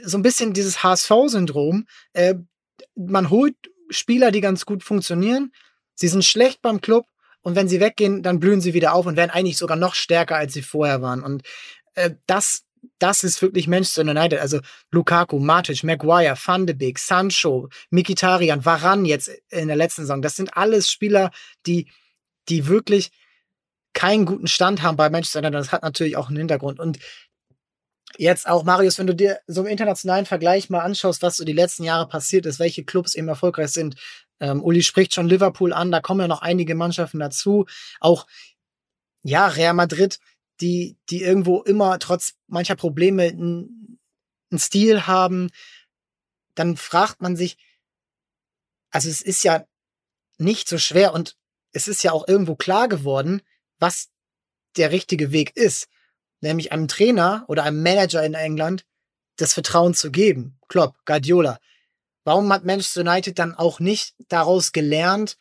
so ein bisschen dieses HSV-Syndrom. Äh, man holt Spieler, die ganz gut funktionieren. Sie sind schlecht beim Club und wenn sie weggehen, dann blühen sie wieder auf und werden eigentlich sogar noch stärker, als sie vorher waren. Und äh, das, das ist wirklich Manchester United. Also Lukaku, Matic, Maguire, Van de Beek, Sancho, Mikitarian, Varan jetzt in der letzten Saison. Das sind alles Spieler, die, die wirklich keinen guten Stand haben bei Manchester United. Das hat natürlich auch einen Hintergrund. Und jetzt auch, Marius, wenn du dir so im internationalen Vergleich mal anschaust, was so die letzten Jahre passiert ist, welche Clubs eben erfolgreich sind. Ähm, Uli spricht schon Liverpool an, da kommen ja noch einige Mannschaften dazu. Auch, ja, Real Madrid, die, die irgendwo immer trotz mancher Probleme einen Stil haben. Dann fragt man sich, also es ist ja nicht so schwer und es ist ja auch irgendwo klar geworden, was der richtige Weg ist. Nämlich einem Trainer oder einem Manager in England das Vertrauen zu geben. Klopp, Guardiola. Warum hat Manchester United dann auch nicht daraus gelernt,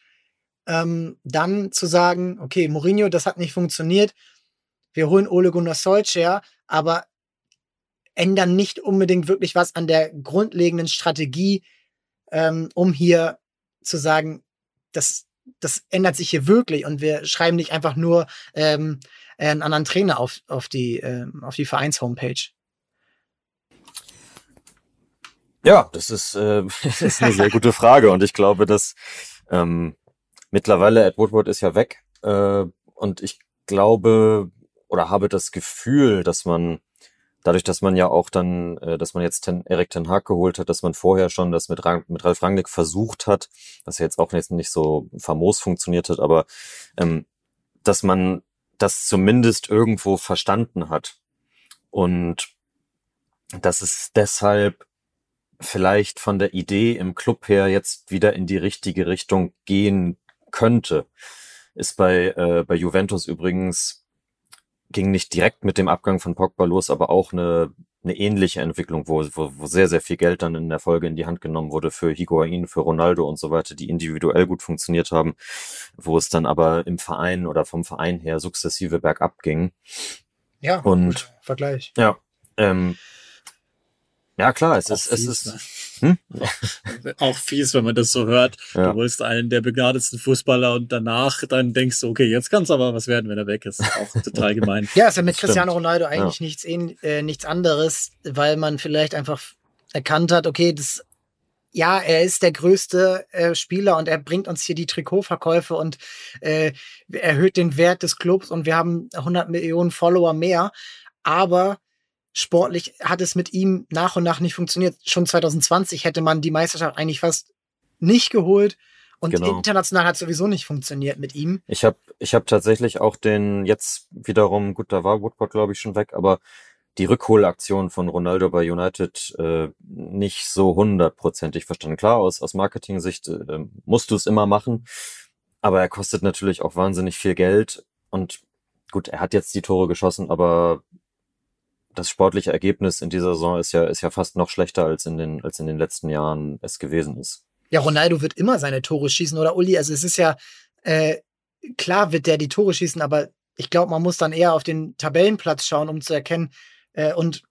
ähm, dann zu sagen, okay, Mourinho, das hat nicht funktioniert, wir holen Ole Gunnar Solskjaer, aber ändern nicht unbedingt wirklich was an der grundlegenden Strategie, ähm, um hier zu sagen, das das ändert sich hier wirklich und wir schreiben nicht einfach nur ähm, einen anderen Trainer auf, auf die, ähm, auf die Vereins-Homepage. Ja, das ist, äh, das ist eine sehr gute Frage und ich glaube, dass ähm, mittlerweile Ed Woodward ist ja weg äh, und ich glaube oder habe das Gefühl, dass man dadurch, dass man ja auch dann, äh, dass man jetzt ten, Erik Ten Hag geholt hat, dass man vorher schon das mit, Rang, mit Ralf Rangnick versucht hat, was ja jetzt auch jetzt nicht so famos funktioniert hat, aber ähm, dass man das zumindest irgendwo verstanden hat. Und dass es deshalb vielleicht von der Idee im Club her jetzt wieder in die richtige Richtung gehen könnte. Ist bei, äh, bei Juventus übrigens ging nicht direkt mit dem Abgang von Pogba los, aber auch eine, eine ähnliche Entwicklung, wo, wo, wo sehr, sehr viel Geld dann in der Folge in die Hand genommen wurde für Higuain, für Ronaldo und so weiter, die individuell gut funktioniert haben, wo es dann aber im Verein oder vom Verein her sukzessive bergab ging. Ja, und Vergleich. Ja, ähm, ja klar, es ist, es ist, ne? Hm? Auch fies, wenn man das so hört. Ja. Du holst einen der begnadetsten Fußballer und danach dann denkst du, okay, jetzt kann es aber was werden, wenn er weg ist. Auch total gemein. ja, ist ja mit Cristiano Ronaldo eigentlich ja. nichts, äh, nichts anderes, weil man vielleicht einfach erkannt hat, okay, das ja, er ist der größte äh, Spieler und er bringt uns hier die Trikotverkäufe und äh, erhöht den Wert des Clubs und wir haben 100 Millionen Follower mehr. Aber sportlich hat es mit ihm nach und nach nicht funktioniert. Schon 2020 hätte man die Meisterschaft eigentlich fast nicht geholt. Und genau. international hat sowieso nicht funktioniert mit ihm. Ich habe ich hab tatsächlich auch den jetzt wiederum, gut, da war Woodward, glaube ich, schon weg, aber die Rückholaktion von Ronaldo bei United äh, nicht so hundertprozentig verstanden. Klar, aus, aus Marketing-Sicht äh, musst du es immer machen, aber er kostet natürlich auch wahnsinnig viel Geld. Und gut, er hat jetzt die Tore geschossen, aber das sportliche Ergebnis in dieser Saison ist ja, ist ja fast noch schlechter als in den, als in den letzten Jahren es gewesen ist. Ja, Ronaldo wird immer seine Tore schießen oder Uli. Also es ist ja, äh, klar wird der die Tore schießen, aber ich glaube, man muss dann eher auf den Tabellenplatz schauen, um zu erkennen, äh, und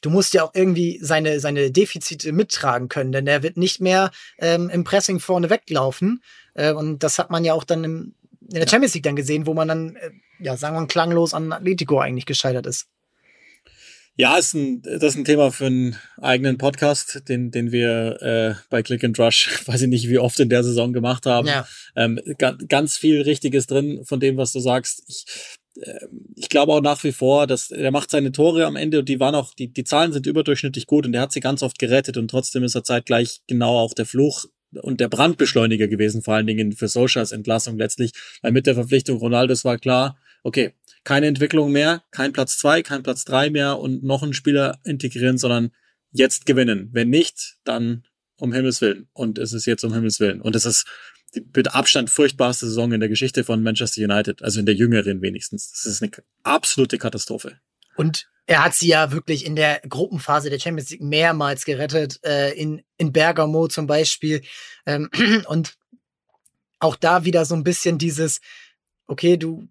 du musst ja auch irgendwie seine, seine Defizite mittragen können, denn er wird nicht mehr ähm, im Pressing vorne weglaufen. Äh, und das hat man ja auch dann im, in der Champions League dann gesehen, wo man dann, äh, ja, sagen wir mal, klanglos an Atletico eigentlich gescheitert ist. Ja, ist ein, das ist ein Thema für einen eigenen Podcast, den, den wir äh, bei Click and Rush, weiß ich nicht, wie oft in der Saison gemacht haben. Ja. Ähm, ganz viel Richtiges drin von dem, was du sagst. Ich, äh, ich glaube auch nach wie vor, dass er macht seine Tore am Ende und die waren auch, die, die Zahlen sind überdurchschnittlich gut und er hat sie ganz oft gerettet und trotzdem ist er zeitgleich genau auch der Fluch und der Brandbeschleuniger gewesen, vor allen Dingen für Solskjaers Entlassung letztlich, weil mit der Verpflichtung Ronaldos war klar, okay, keine Entwicklung mehr, kein Platz zwei, kein Platz drei mehr und noch einen Spieler integrieren, sondern jetzt gewinnen. Wenn nicht, dann um Himmels Willen. Und es ist jetzt um Himmels Willen. Und es ist die mit Abstand furchtbarste Saison in der Geschichte von Manchester United, also in der jüngeren wenigstens. Das ist eine absolute Katastrophe. Und er hat sie ja wirklich in der Gruppenphase der Champions League mehrmals gerettet, äh, in, in Bergamo zum Beispiel. Ähm, und auch da wieder so ein bisschen dieses, okay, du,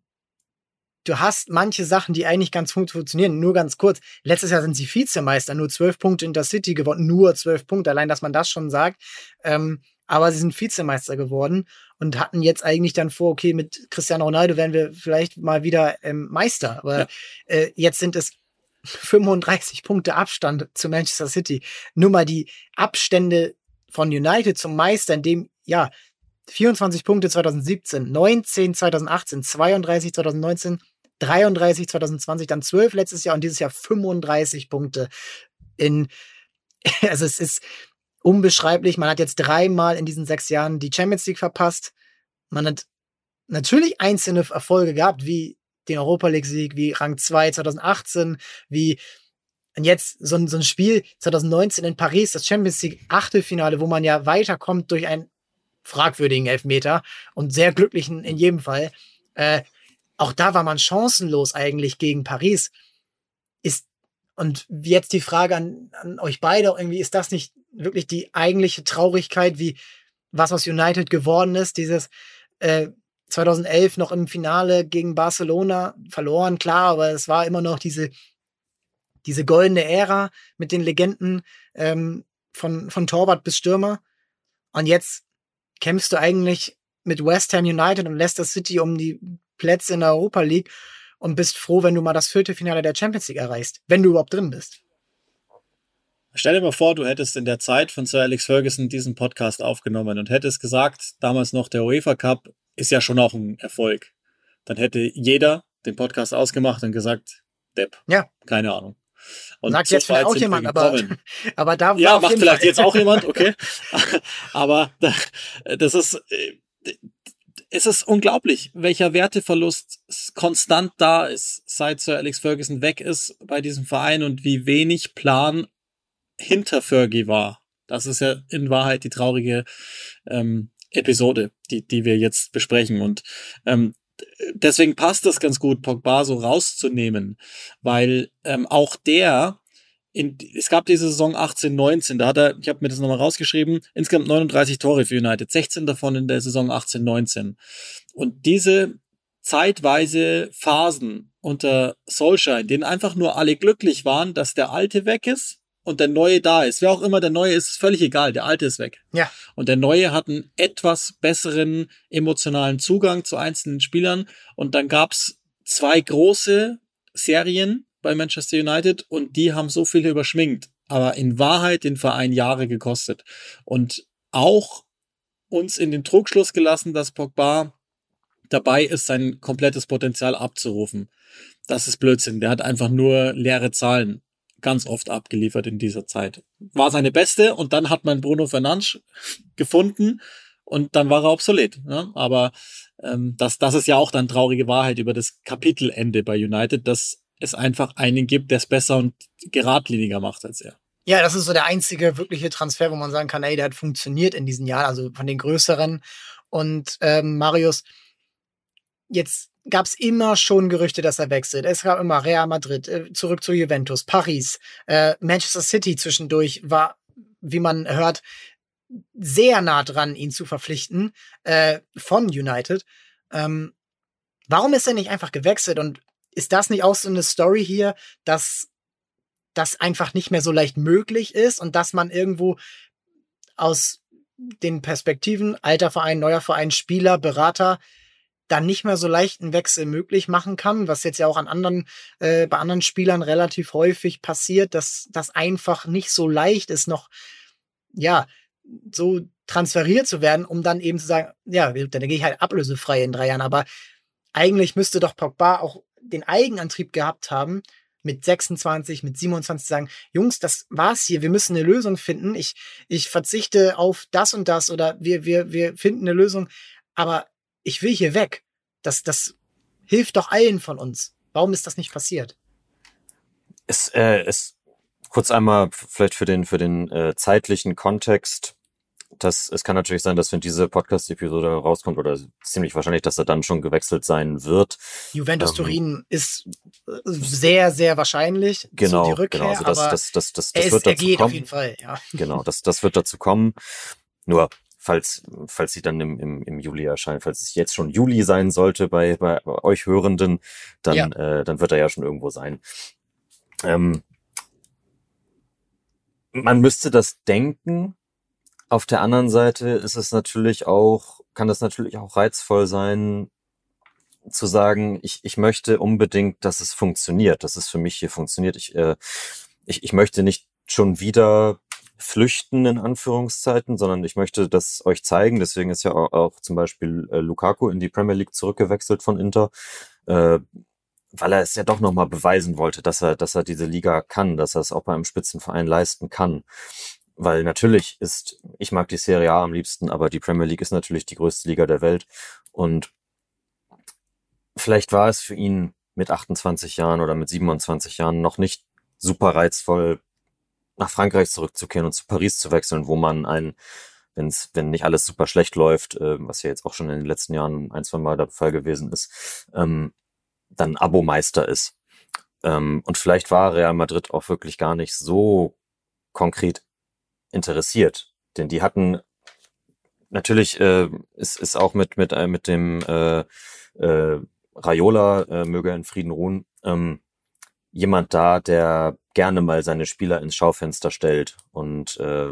du hast manche Sachen, die eigentlich ganz gut funktionieren. Nur ganz kurz. Letztes Jahr sind sie Vizemeister, nur zwölf Punkte in der City gewonnen, nur zwölf Punkte. Allein, dass man das schon sagt. Ähm, aber sie sind Vizemeister geworden und hatten jetzt eigentlich dann vor, okay, mit Cristiano Ronaldo werden wir vielleicht mal wieder ähm, Meister. Aber ja. äh, jetzt sind es 35 Punkte Abstand zu Manchester City. Nur mal die Abstände von United zum Meister, in dem, ja, 24 Punkte 2017, 19 2018, 32 2019, 33 2020, dann 12 letztes Jahr und dieses Jahr 35 Punkte in, also es ist unbeschreiblich. Man hat jetzt dreimal in diesen sechs Jahren die Champions League verpasst. Man hat natürlich einzelne Erfolge gehabt, wie den Europa League Sieg, wie Rang 2 2018, wie und jetzt so ein, so ein Spiel 2019 in Paris, das Champions League Achtelfinale, wo man ja weiterkommt durch einen fragwürdigen Elfmeter und sehr glücklichen in jedem Fall. Äh, auch da war man chancenlos eigentlich gegen Paris. Ist, und jetzt die Frage an, an euch beide, irgendwie ist das nicht wirklich die eigentliche Traurigkeit, wie was aus United geworden ist, dieses äh, 2011 noch im Finale gegen Barcelona verloren, klar, aber es war immer noch diese, diese goldene Ära mit den Legenden ähm, von, von Torwart bis Stürmer. Und jetzt kämpfst du eigentlich mit West Ham United und Leicester City um die Plätze in der Europa League und bist froh, wenn du mal das vierte Finale der Champions League erreichst, wenn du überhaupt drin bist. Stell dir mal vor, du hättest in der Zeit von Sir Alex Ferguson diesen Podcast aufgenommen und hättest gesagt, damals noch der UEFA Cup ist ja schon auch ein Erfolg. Dann hätte jeder den Podcast ausgemacht und gesagt, Depp. Ja. Keine Ahnung. Und Sagt so jetzt vielleicht auch jemand, aber, aber da Ja, macht vielleicht jetzt auch jemand, okay. aber das ist, äh, es ist unglaublich, welcher Werteverlust konstant da ist, seit Sir Alex Ferguson weg ist bei diesem Verein und wie wenig Plan hinter Fergie war. Das ist ja in Wahrheit die traurige ähm, Episode, die, die wir jetzt besprechen. Und ähm, deswegen passt das ganz gut, Pogba so rauszunehmen, weil ähm, auch der in, es gab diese Saison 18, 19, da hat er, ich habe mir das nochmal rausgeschrieben, insgesamt 39 Tore für United, 16 davon in der Saison 18, 19. Und diese zeitweise Phasen unter Solskjaer, in denen einfach nur alle glücklich waren, dass der Alte weg ist und der Neue da ist. Wer auch immer der Neue ist, ist völlig egal. Der Alte ist weg. Ja. Und der Neue hat einen etwas besseren emotionalen Zugang zu einzelnen Spielern. Und dann gab's zwei große Serien bei Manchester United und die haben so viele überschminkt. Aber in Wahrheit den Verein Jahre gekostet. Und auch uns in den Trugschluss gelassen, dass Pogba dabei ist, sein komplettes Potenzial abzurufen. Das ist Blödsinn. Der hat einfach nur leere Zahlen ganz oft abgeliefert in dieser Zeit. War seine beste und dann hat man Bruno Fernandes gefunden und dann war er obsolet. Ja? Aber ähm, das, das ist ja auch dann traurige Wahrheit über das Kapitelende bei United, dass es einfach einen gibt, der es besser und geradliniger macht als er. Ja, das ist so der einzige wirkliche Transfer, wo man sagen kann, ey, der hat funktioniert in diesen Jahren, also von den größeren. Und ähm, Marius, jetzt gab es immer schon Gerüchte, dass er wechselt. Es gab immer Real Madrid, äh, zurück zu Juventus, Paris, äh, Manchester City zwischendurch war, wie man hört, sehr nah dran, ihn zu verpflichten äh, von United. Ähm, warum ist er nicht einfach gewechselt? Und ist das nicht auch so eine Story hier, dass das einfach nicht mehr so leicht möglich ist und dass man irgendwo aus den Perspektiven alter Verein, neuer Verein, Spieler, Berater dann nicht mehr so leicht einen Wechsel möglich machen kann, was jetzt ja auch an anderen, äh, bei anderen Spielern relativ häufig passiert, dass das einfach nicht so leicht ist, noch, ja, so transferiert zu werden, um dann eben zu sagen, ja, dann gehe ich halt ablösefrei in drei Jahren. Aber eigentlich müsste doch Pogba auch den Eigenantrieb gehabt haben, mit 26, mit 27 sagen, Jungs, das war's hier, wir müssen eine Lösung finden. Ich, ich verzichte auf das und das oder wir, wir, wir finden eine Lösung, aber ich will hier weg. Das, das hilft doch allen von uns. Warum ist das nicht passiert? Es, äh, es kurz einmal vielleicht für den für den äh, zeitlichen Kontext das, es kann natürlich sein, dass wenn diese Podcast-Episode rauskommt, oder ziemlich wahrscheinlich, dass er dann schon gewechselt sein wird. Juventus ähm, Turin ist äh, sehr, sehr wahrscheinlich. Genau, so die Rückkehr, genau. Also das, das, das, das, das wird dazu geht kommen. auf jeden Fall, ja. Genau, das, das wird dazu kommen. Nur, falls, falls sie dann im, im, im Juli erscheinen, falls es jetzt schon Juli sein sollte bei, bei euch Hörenden, dann, ja. äh, dann wird er ja schon irgendwo sein. Ähm, man müsste das denken, auf der anderen Seite ist es natürlich auch, kann das natürlich auch reizvoll sein, zu sagen, ich, ich möchte unbedingt, dass es funktioniert, dass es für mich hier funktioniert. Ich, äh, ich, ich möchte nicht schon wieder flüchten, in Anführungszeiten, sondern ich möchte das euch zeigen. Deswegen ist ja auch, auch zum Beispiel äh, Lukaku in die Premier League zurückgewechselt von Inter, äh, weil er es ja doch nochmal beweisen wollte, dass er, dass er diese Liga kann, dass er es auch bei einem Spitzenverein leisten kann. Weil natürlich ist, ich mag die Serie A am liebsten, aber die Premier League ist natürlich die größte Liga der Welt. Und vielleicht war es für ihn mit 28 Jahren oder mit 27 Jahren noch nicht super reizvoll, nach Frankreich zurückzukehren und zu Paris zu wechseln, wo man ein, wenn's, wenn nicht alles super schlecht läuft, äh, was ja jetzt auch schon in den letzten Jahren ein, zwei Mal der Fall gewesen ist, ähm, dann Abo-Meister ist. Ähm, und vielleicht war Real Madrid auch wirklich gar nicht so konkret interessiert. Denn die hatten natürlich äh, ist, ist auch mit mit äh, mit dem äh, äh, Raiola äh, möge er in Frieden ruhen ähm, jemand da, der gerne mal seine Spieler ins Schaufenster stellt und äh,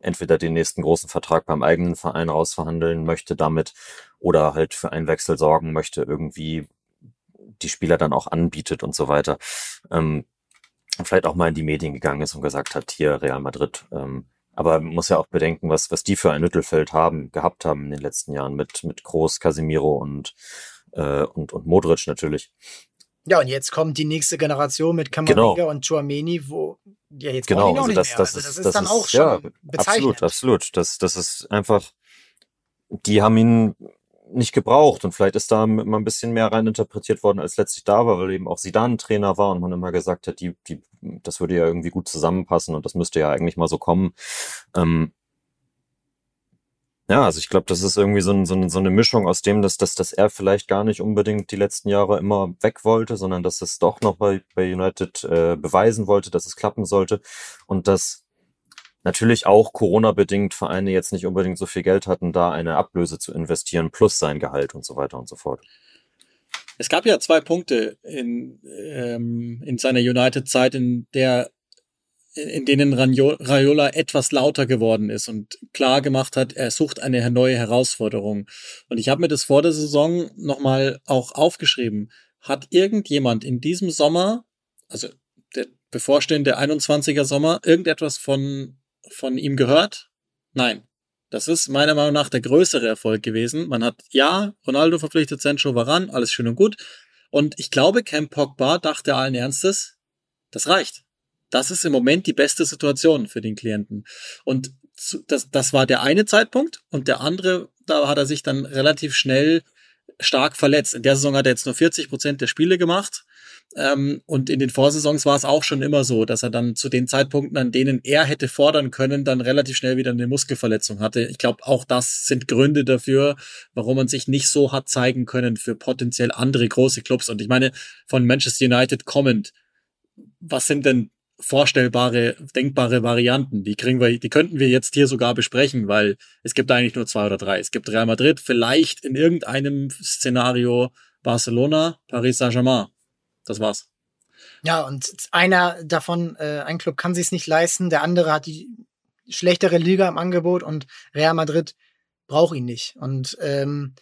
entweder den nächsten großen Vertrag beim eigenen Verein rausverhandeln möchte damit oder halt für einen Wechsel sorgen möchte, irgendwie die Spieler dann auch anbietet und so weiter. Ähm, vielleicht auch mal in die Medien gegangen ist und gesagt hat, hier Real Madrid, ähm, aber man muss ja auch bedenken, was, was die für ein Mittelfeld haben, gehabt haben in den letzten Jahren mit, mit Groß, Casimiro und, äh, und, und Modric natürlich. Ja, und jetzt kommt die nächste Generation mit Kamavinga genau. und Chouameni, wo, ja, jetzt genau, also das, das, das, also das ist, ist dann auch schon ja. Absolut, absolut. Das, das ist einfach, die haben ihn nicht gebraucht und vielleicht ist da immer ein bisschen mehr rein interpretiert worden, als letztlich da war, weil eben auch Sidan Trainer war und man immer gesagt hat, die, die, das würde ja irgendwie gut zusammenpassen und das müsste ja eigentlich mal so kommen. Ähm, ja, also ich glaube, das ist irgendwie so, ein, so, ein, so eine Mischung aus dem, dass, dass, dass er vielleicht gar nicht unbedingt die letzten Jahre immer weg wollte, sondern dass es doch noch bei, bei United äh, beweisen wollte, dass es klappen sollte und dass natürlich auch Corona-bedingt Vereine jetzt nicht unbedingt so viel Geld hatten, da eine Ablöse zu investieren, plus sein Gehalt und so weiter und so fort. Es gab ja zwei Punkte in, ähm, in seiner United-Zeit, in der in denen Raiola etwas lauter geworden ist und klar gemacht hat, er sucht eine neue Herausforderung. Und ich habe mir das vor der Saison nochmal auch aufgeschrieben. Hat irgendjemand in diesem Sommer, also der bevorstehende 21er Sommer, irgendetwas von von ihm gehört? Nein. Das ist meiner Meinung nach der größere Erfolg gewesen. Man hat, ja, Ronaldo verpflichtet, Sancho war ran, alles schön und gut. Und ich glaube, Camp Pogba dachte allen Ernstes, das reicht. Das ist im Moment die beste Situation für den Klienten. Und das, das war der eine Zeitpunkt. Und der andere, da hat er sich dann relativ schnell stark verletzt. In der Saison hat er jetzt nur 40 Prozent der Spiele gemacht. Ähm, und in den Vorsaisons war es auch schon immer so, dass er dann zu den Zeitpunkten, an denen er hätte fordern können, dann relativ schnell wieder eine Muskelverletzung hatte. Ich glaube, auch das sind Gründe dafür, warum man sich nicht so hat zeigen können für potenziell andere große Clubs. Und ich meine, von Manchester United kommend, was sind denn vorstellbare, denkbare Varianten. Die kriegen wir, die könnten wir jetzt hier sogar besprechen, weil es gibt eigentlich nur zwei oder drei. Es gibt Real Madrid, vielleicht in irgendeinem Szenario Barcelona, Paris Saint-Germain. Das war's. Ja, und einer davon, äh, ein Club kann sich nicht leisten, der andere hat die schlechtere Liga im Angebot und Real Madrid braucht ihn nicht. Und ähm,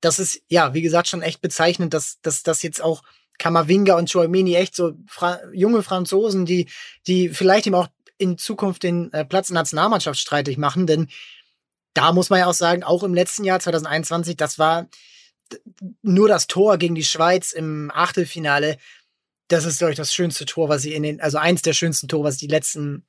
das ist, ja, wie gesagt, schon echt bezeichnend, dass, dass das jetzt auch Kamavinga und Chouameni echt so Fra junge Franzosen, die, die vielleicht ihm auch in Zukunft den äh, Platz in der Nationalmannschaft streitig machen, denn da muss man ja auch sagen, auch im letzten Jahr 2021, das war nur das Tor gegen die Schweiz im Achtelfinale. das ist, glaube ich, das schönste Tor, was sie in den, also eins der schönsten Tore, was ich die letzten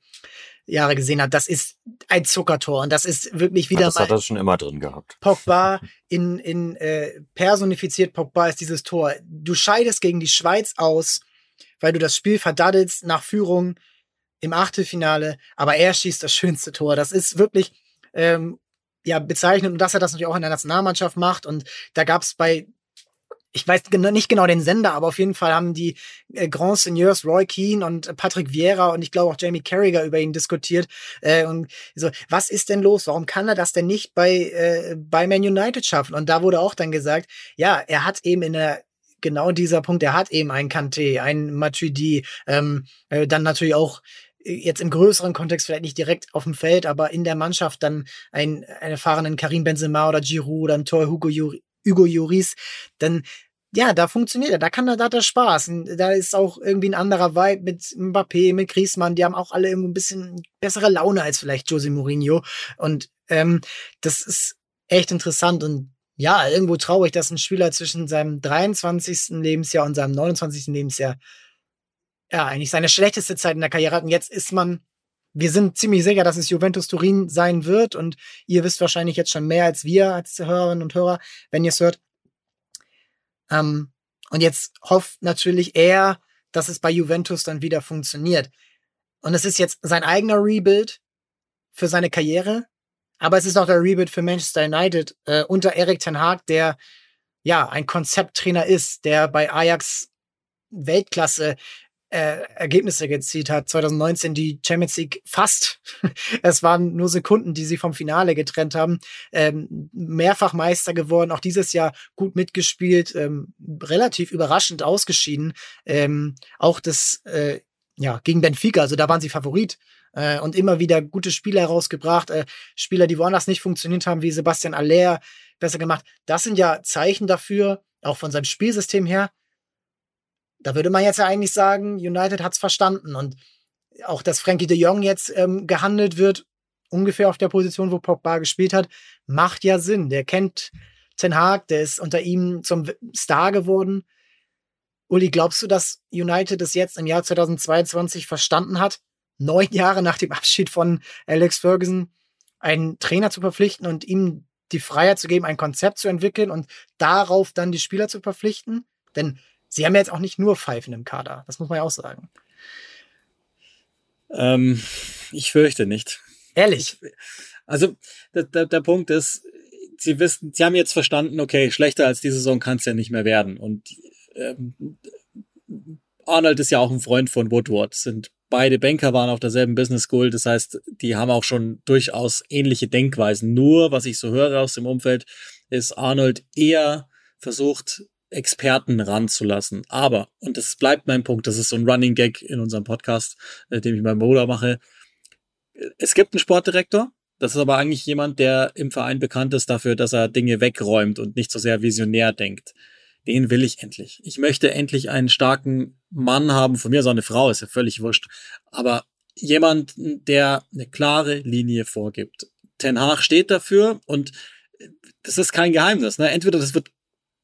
Jahre gesehen habe. Das ist ein Zuckertor und das ist wirklich wieder Ja, das mal hat er schon immer drin gehabt. Pogba in, in äh, personifiziert Pogba ist dieses Tor. Du scheidest gegen die Schweiz aus, weil du das Spiel verdaddelst nach Führung im Achtelfinale, aber er schießt das schönste Tor. Das ist wirklich ähm, ja bezeichnend und dass er das natürlich auch in der Nationalmannschaft macht. Und da gab es bei ich weiß nicht genau den Sender, aber auf jeden Fall haben die äh, Grand Seigneurs Roy Keane und Patrick Vieira und ich glaube auch Jamie Carragher über ihn diskutiert. Äh, und so, was ist denn los? Warum kann er das denn nicht bei, äh, bei Man United schaffen? Und da wurde auch dann gesagt, ja, er hat eben in der genau dieser Punkt, er hat eben einen Kanté, einen Matuidi, ähm, äh, dann natürlich auch jetzt im größeren Kontext vielleicht nicht direkt auf dem Feld, aber in der Mannschaft dann einen, einen erfahrenen Karim Benzema oder Giroud oder ein Tor Hugo Juri, Hugo Juris, dann ja, da funktioniert er, da kann er, da hat er Spaß. Und da ist auch irgendwie ein anderer Vibe mit Mbappé, mit Griezmann, die haben auch alle irgendwie ein bisschen bessere Laune als vielleicht Jose Mourinho. Und ähm, das ist echt interessant und ja, irgendwo traurig, dass ein Spieler zwischen seinem 23. Lebensjahr und seinem 29. Lebensjahr ja eigentlich seine schlechteste Zeit in der Karriere hat. Und jetzt ist man wir sind ziemlich sicher, dass es Juventus Turin sein wird und ihr wisst wahrscheinlich jetzt schon mehr als wir, als Hörerinnen und Hörer, wenn ihr es hört. Ähm, und jetzt hofft natürlich er, dass es bei Juventus dann wieder funktioniert. Und es ist jetzt sein eigener Rebuild für seine Karriere, aber es ist auch der Rebuild für Manchester United äh, unter Erik Ten Hag, der ja ein Konzepttrainer ist, der bei Ajax Weltklasse äh, Ergebnisse gezielt hat. 2019 die Champions League fast. es waren nur Sekunden, die sie vom Finale getrennt haben. Ähm, mehrfach Meister geworden, auch dieses Jahr gut mitgespielt, ähm, relativ überraschend ausgeschieden. Ähm, auch das äh, ja gegen Benfica, also da waren sie Favorit äh, und immer wieder gute Spieler herausgebracht, äh, Spieler, die woanders nicht funktioniert haben, wie Sebastian Aller besser gemacht. Das sind ja Zeichen dafür, auch von seinem Spielsystem her, da würde man jetzt ja eigentlich sagen, United hat's verstanden. Und auch, dass Frankie de Jong jetzt ähm, gehandelt wird, ungefähr auf der Position, wo Pogba gespielt hat, macht ja Sinn. Der kennt Ten Hag, der ist unter ihm zum Star geworden. Uli, glaubst du, dass United es jetzt im Jahr 2022 verstanden hat, neun Jahre nach dem Abschied von Alex Ferguson einen Trainer zu verpflichten und ihm die Freiheit zu geben, ein Konzept zu entwickeln und darauf dann die Spieler zu verpflichten? Denn sie haben ja jetzt auch nicht nur Pfeifen im Kader. Das muss man ja auch sagen. Ähm, ich fürchte nicht. Ehrlich. Ich, also der, der, der Punkt ist, sie wissen, sie haben jetzt verstanden, okay, schlechter als diese Saison kann es ja nicht mehr werden. Und ähm, Arnold ist ja auch ein Freund von Woodward. Sind beide Banker waren auf derselben Business School. Das heißt, die haben auch schon durchaus ähnliche Denkweisen. Nur, was ich so höre aus dem Umfeld, ist Arnold eher versucht, Experten ranzulassen. Aber, und das bleibt mein Punkt, das ist so ein Running Gag in unserem Podcast, äh, den ich meinem Bruder mache. Es gibt einen Sportdirektor, das ist aber eigentlich jemand, der im Verein bekannt ist dafür, dass er Dinge wegräumt und nicht so sehr visionär denkt. Den will ich endlich. Ich möchte endlich einen starken Mann haben, von mir so eine Frau, ist ja völlig wurscht. Aber jemand, der eine klare Linie vorgibt. Ten Hag steht dafür und das ist kein Geheimnis. Ne? Entweder das wird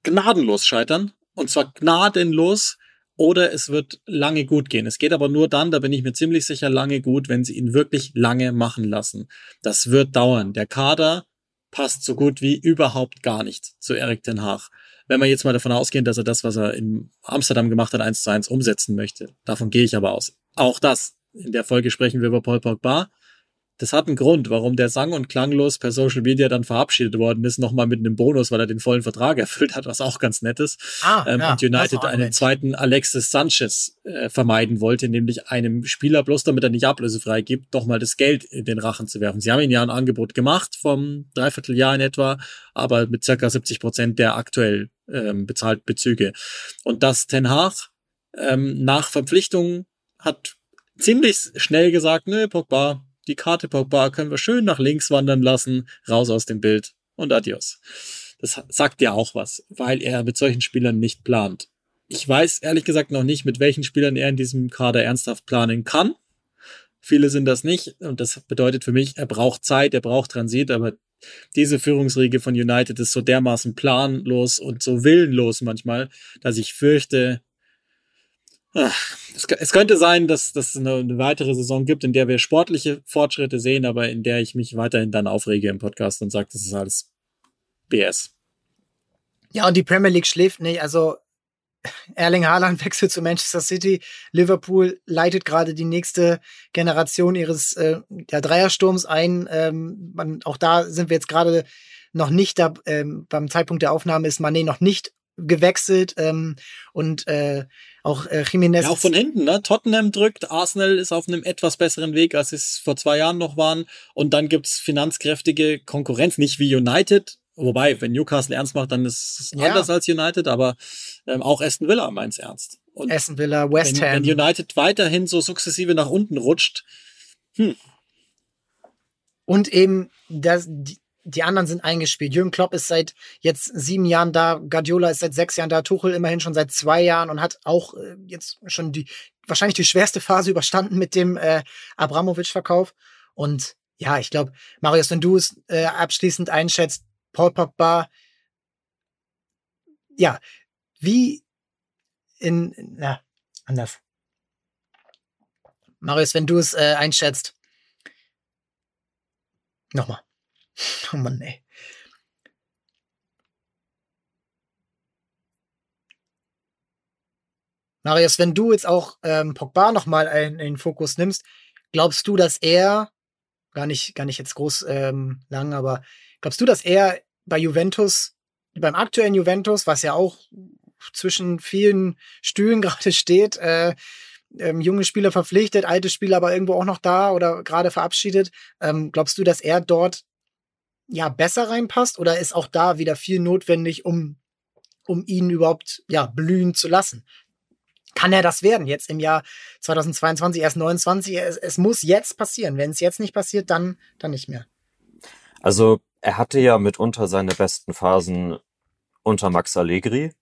gnadenlos scheitern. Und zwar gnadenlos. Oder es wird lange gut gehen. Es geht aber nur dann, da bin ich mir ziemlich sicher, lange gut, wenn sie ihn wirklich lange machen lassen. Das wird dauern. Der Kader passt so gut wie überhaupt gar nicht zu Erik Den Haag. Wenn wir jetzt mal davon ausgehen, dass er das, was er in Amsterdam gemacht hat, eins zu eins umsetzen möchte. Davon gehe ich aber aus. Auch das. In der Folge sprechen wir über Paul Pogba das hat einen Grund, warum der sang- und klanglos per Social Media dann verabschiedet worden ist, nochmal mit einem Bonus, weil er den vollen Vertrag erfüllt hat, was auch ganz nett ist. Ah, ähm, ja, und United einen zweiten Alexis Sanchez äh, vermeiden wollte, nämlich einem Spieler, bloß damit er nicht ablösefrei gibt, doch mal das Geld in den Rachen zu werfen. Sie haben ihm ja ein Angebot gemacht vom Dreivierteljahr in etwa, aber mit circa 70 Prozent der aktuell ähm, bezahlten Bezüge. Und das Ten Hag ähm, nach Verpflichtung hat ziemlich schnell gesagt, nö, Pogba, die Karte Pogba können wir schön nach links wandern lassen, raus aus dem Bild und adios. Das sagt ja auch was, weil er mit solchen Spielern nicht plant. Ich weiß ehrlich gesagt noch nicht, mit welchen Spielern er in diesem Kader ernsthaft planen kann. Viele sind das nicht und das bedeutet für mich, er braucht Zeit, er braucht Transit, aber diese Führungsriege von United ist so dermaßen planlos und so willenlos manchmal, dass ich fürchte, Es könnte sein, dass, es eine, weitere Saison gibt, in der wir sportliche Fortschritte sehen, aber in der ich mich weiterhin dann aufrege im Podcast und sage, das ist alles BS. Ja, und die Premier League schläft nicht. Also Erling Haaland wechselt zu Manchester City. Liverpool leitet gerade die nächste Generation ihres äh, ja, Dreiersturms ein. Ähm, man, auch da sind wir jetzt gerade noch nicht da, ähm, beim Zeitpunkt der Aufnahme ist Mané noch nicht gewechselt ähm, und äh, auch äh, Jiménez. Ja, auch von hinten, ne? Tottenham drückt, Arsenal ist auf einem etwas besseren Weg, als es vor zwei Jahren noch waren. Und dann gibt's finanzkräftige Konkurrenz, nicht wie United. Wobei, wenn Newcastle ernst macht, dann ist es ja. anders als United, aber ähm, auch Aston Villa meint's ernst. Und Aston Villa, West wenn, Ham. Wenn United weiterhin so sukzessive nach unten rutscht, hm. Und eben das, die, die anderen sind eingespielt. Jürgen Klopp ist seit jetzt sieben Jahren da, Guardiola ist seit sechs Jahren da, Tuchel immerhin schon seit zwei Jahren und hat auch äh, jetzt schon die wahrscheinlich die schwerste Phase überstanden mit dem äh, Abramovic-Verkauf. Und ja, ich glaube, Marius, wenn du es äh, abschließend einschätzt, Paul Pogba, ja, wie in, na, anders. Marius, wenn du es äh, einschätzt, nochmal. Oh Mann, ey. Marius, wenn du jetzt auch ähm, Pogba nochmal in, in den Fokus nimmst, glaubst du, dass er, gar nicht, gar nicht jetzt groß ähm, lang, aber glaubst du, dass er bei Juventus, beim aktuellen Juventus, was ja auch zwischen vielen Stühlen gerade steht, äh, ähm, junge Spieler verpflichtet, alte Spieler aber irgendwo auch noch da oder gerade verabschiedet, ähm, glaubst du, dass er dort ja besser reinpasst oder ist auch da wieder viel notwendig, um um ihn überhaupt ja blühen zu lassen? Kann er das werden jetzt im Jahr 2022 erst 29? Es, es muss jetzt passieren. Wenn es jetzt nicht passiert, dann dann nicht mehr. Also er hatte ja mitunter seine besten Phasen unter Max Allegri,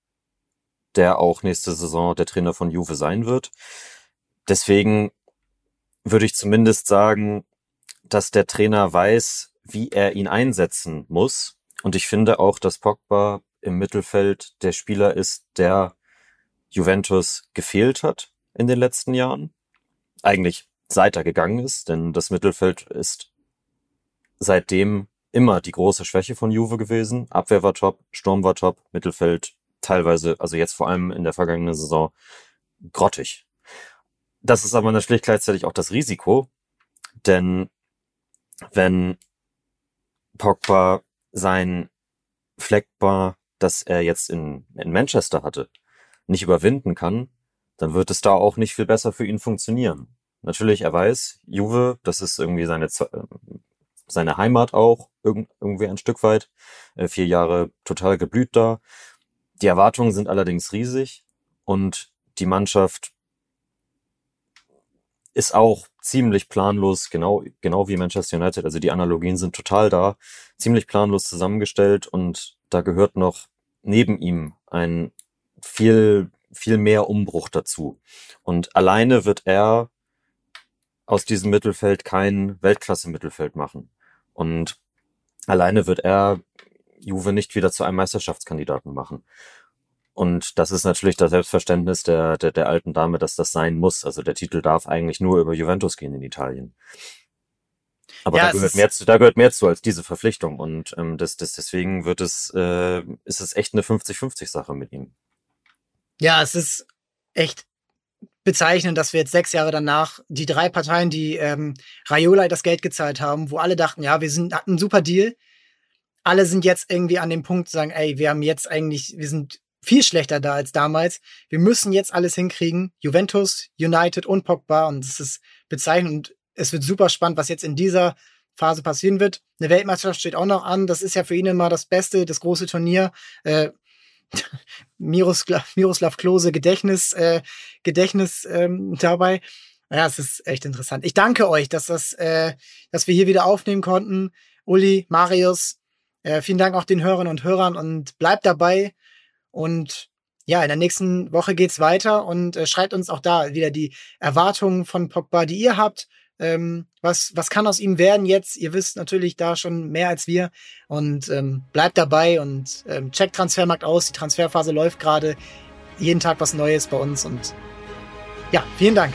der auch nächste Saison der Trainer von Juve sein wird. Deswegen würde ich zumindest sagen, dass der Trainer weiß, wie er ihn einsetzen muss. Und ich finde auch, dass Pogba im Mittelfeld der Spieler ist, der Juventus gefehlt hat in den letzten Jahren. Eigentlich seit er gegangen ist, denn das Mittelfeld ist seitdem immer die große Schwäche von Juve gewesen. Abwehr war top, Sturm war top, Mittelfeld teilweise, also jetzt vor allem in der vergangenen Saison, grottig. Das ist aber natürlich gleichzeitig auch das Risiko, denn wenn Pogba sein Fleckbar, das er jetzt in, in Manchester hatte, nicht überwinden kann, dann wird es da auch nicht viel besser für ihn funktionieren. Natürlich, er weiß, Juve, das ist irgendwie seine, seine Heimat auch, irgendwie ein Stück weit. Äh, vier Jahre total geblüht da. Die Erwartungen sind allerdings riesig und die Mannschaft ist auch ziemlich planlos, genau, genau wie Manchester United. Also die Analogien sind total da, ziemlich planlos zusammengestellt und da gehört noch neben ihm ein viel, viel mehr Umbruch dazu. Und alleine wird er aus diesem Mittelfeld kein Weltklasse-Mittelfeld machen. Und alleine wird er Juve nicht wieder zu einem Meisterschaftskandidaten machen. Und das ist natürlich das Selbstverständnis der, der, der alten Dame, dass das sein muss. Also der Titel darf eigentlich nur über Juventus gehen in Italien. Aber ja, da, gehört mehr zu, da gehört mehr zu als diese Verpflichtung. Und ähm, das, das, deswegen wird es, äh, ist es echt eine 50-50-Sache mit ihm. Ja, es ist echt bezeichnend, dass wir jetzt sechs Jahre danach die drei Parteien, die ähm, Raiola das Geld gezahlt haben, wo alle dachten, ja, wir sind, hatten einen super Deal. Alle sind jetzt irgendwie an dem Punkt zu sagen, ey, wir haben jetzt eigentlich, wir sind viel schlechter da als damals. Wir müssen jetzt alles hinkriegen. Juventus, United und Pogba. Und das ist bezeichnend. Es wird super spannend, was jetzt in dieser Phase passieren wird. Eine Weltmeisterschaft steht auch noch an. Das ist ja für ihn immer das Beste, das große Turnier. Äh, Miroslav, Miroslav Klose Gedächtnis, äh, Gedächtnis ähm, dabei. Ja, es ist echt interessant. Ich danke euch, dass das, äh, dass wir hier wieder aufnehmen konnten. Uli, Marius, äh, vielen Dank auch den Hörern und Hörern und bleibt dabei. Und ja, in der nächsten Woche geht's weiter und äh, schreibt uns auch da wieder die Erwartungen von Pogba, die ihr habt. Ähm, was, was kann aus ihm werden jetzt? Ihr wisst natürlich da schon mehr als wir und ähm, bleibt dabei und ähm, checkt Transfermarkt aus. Die Transferphase läuft gerade. Jeden Tag was Neues bei uns und Ja, vielen Dank.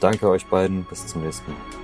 Danke euch beiden. Bis zum nächsten Mal.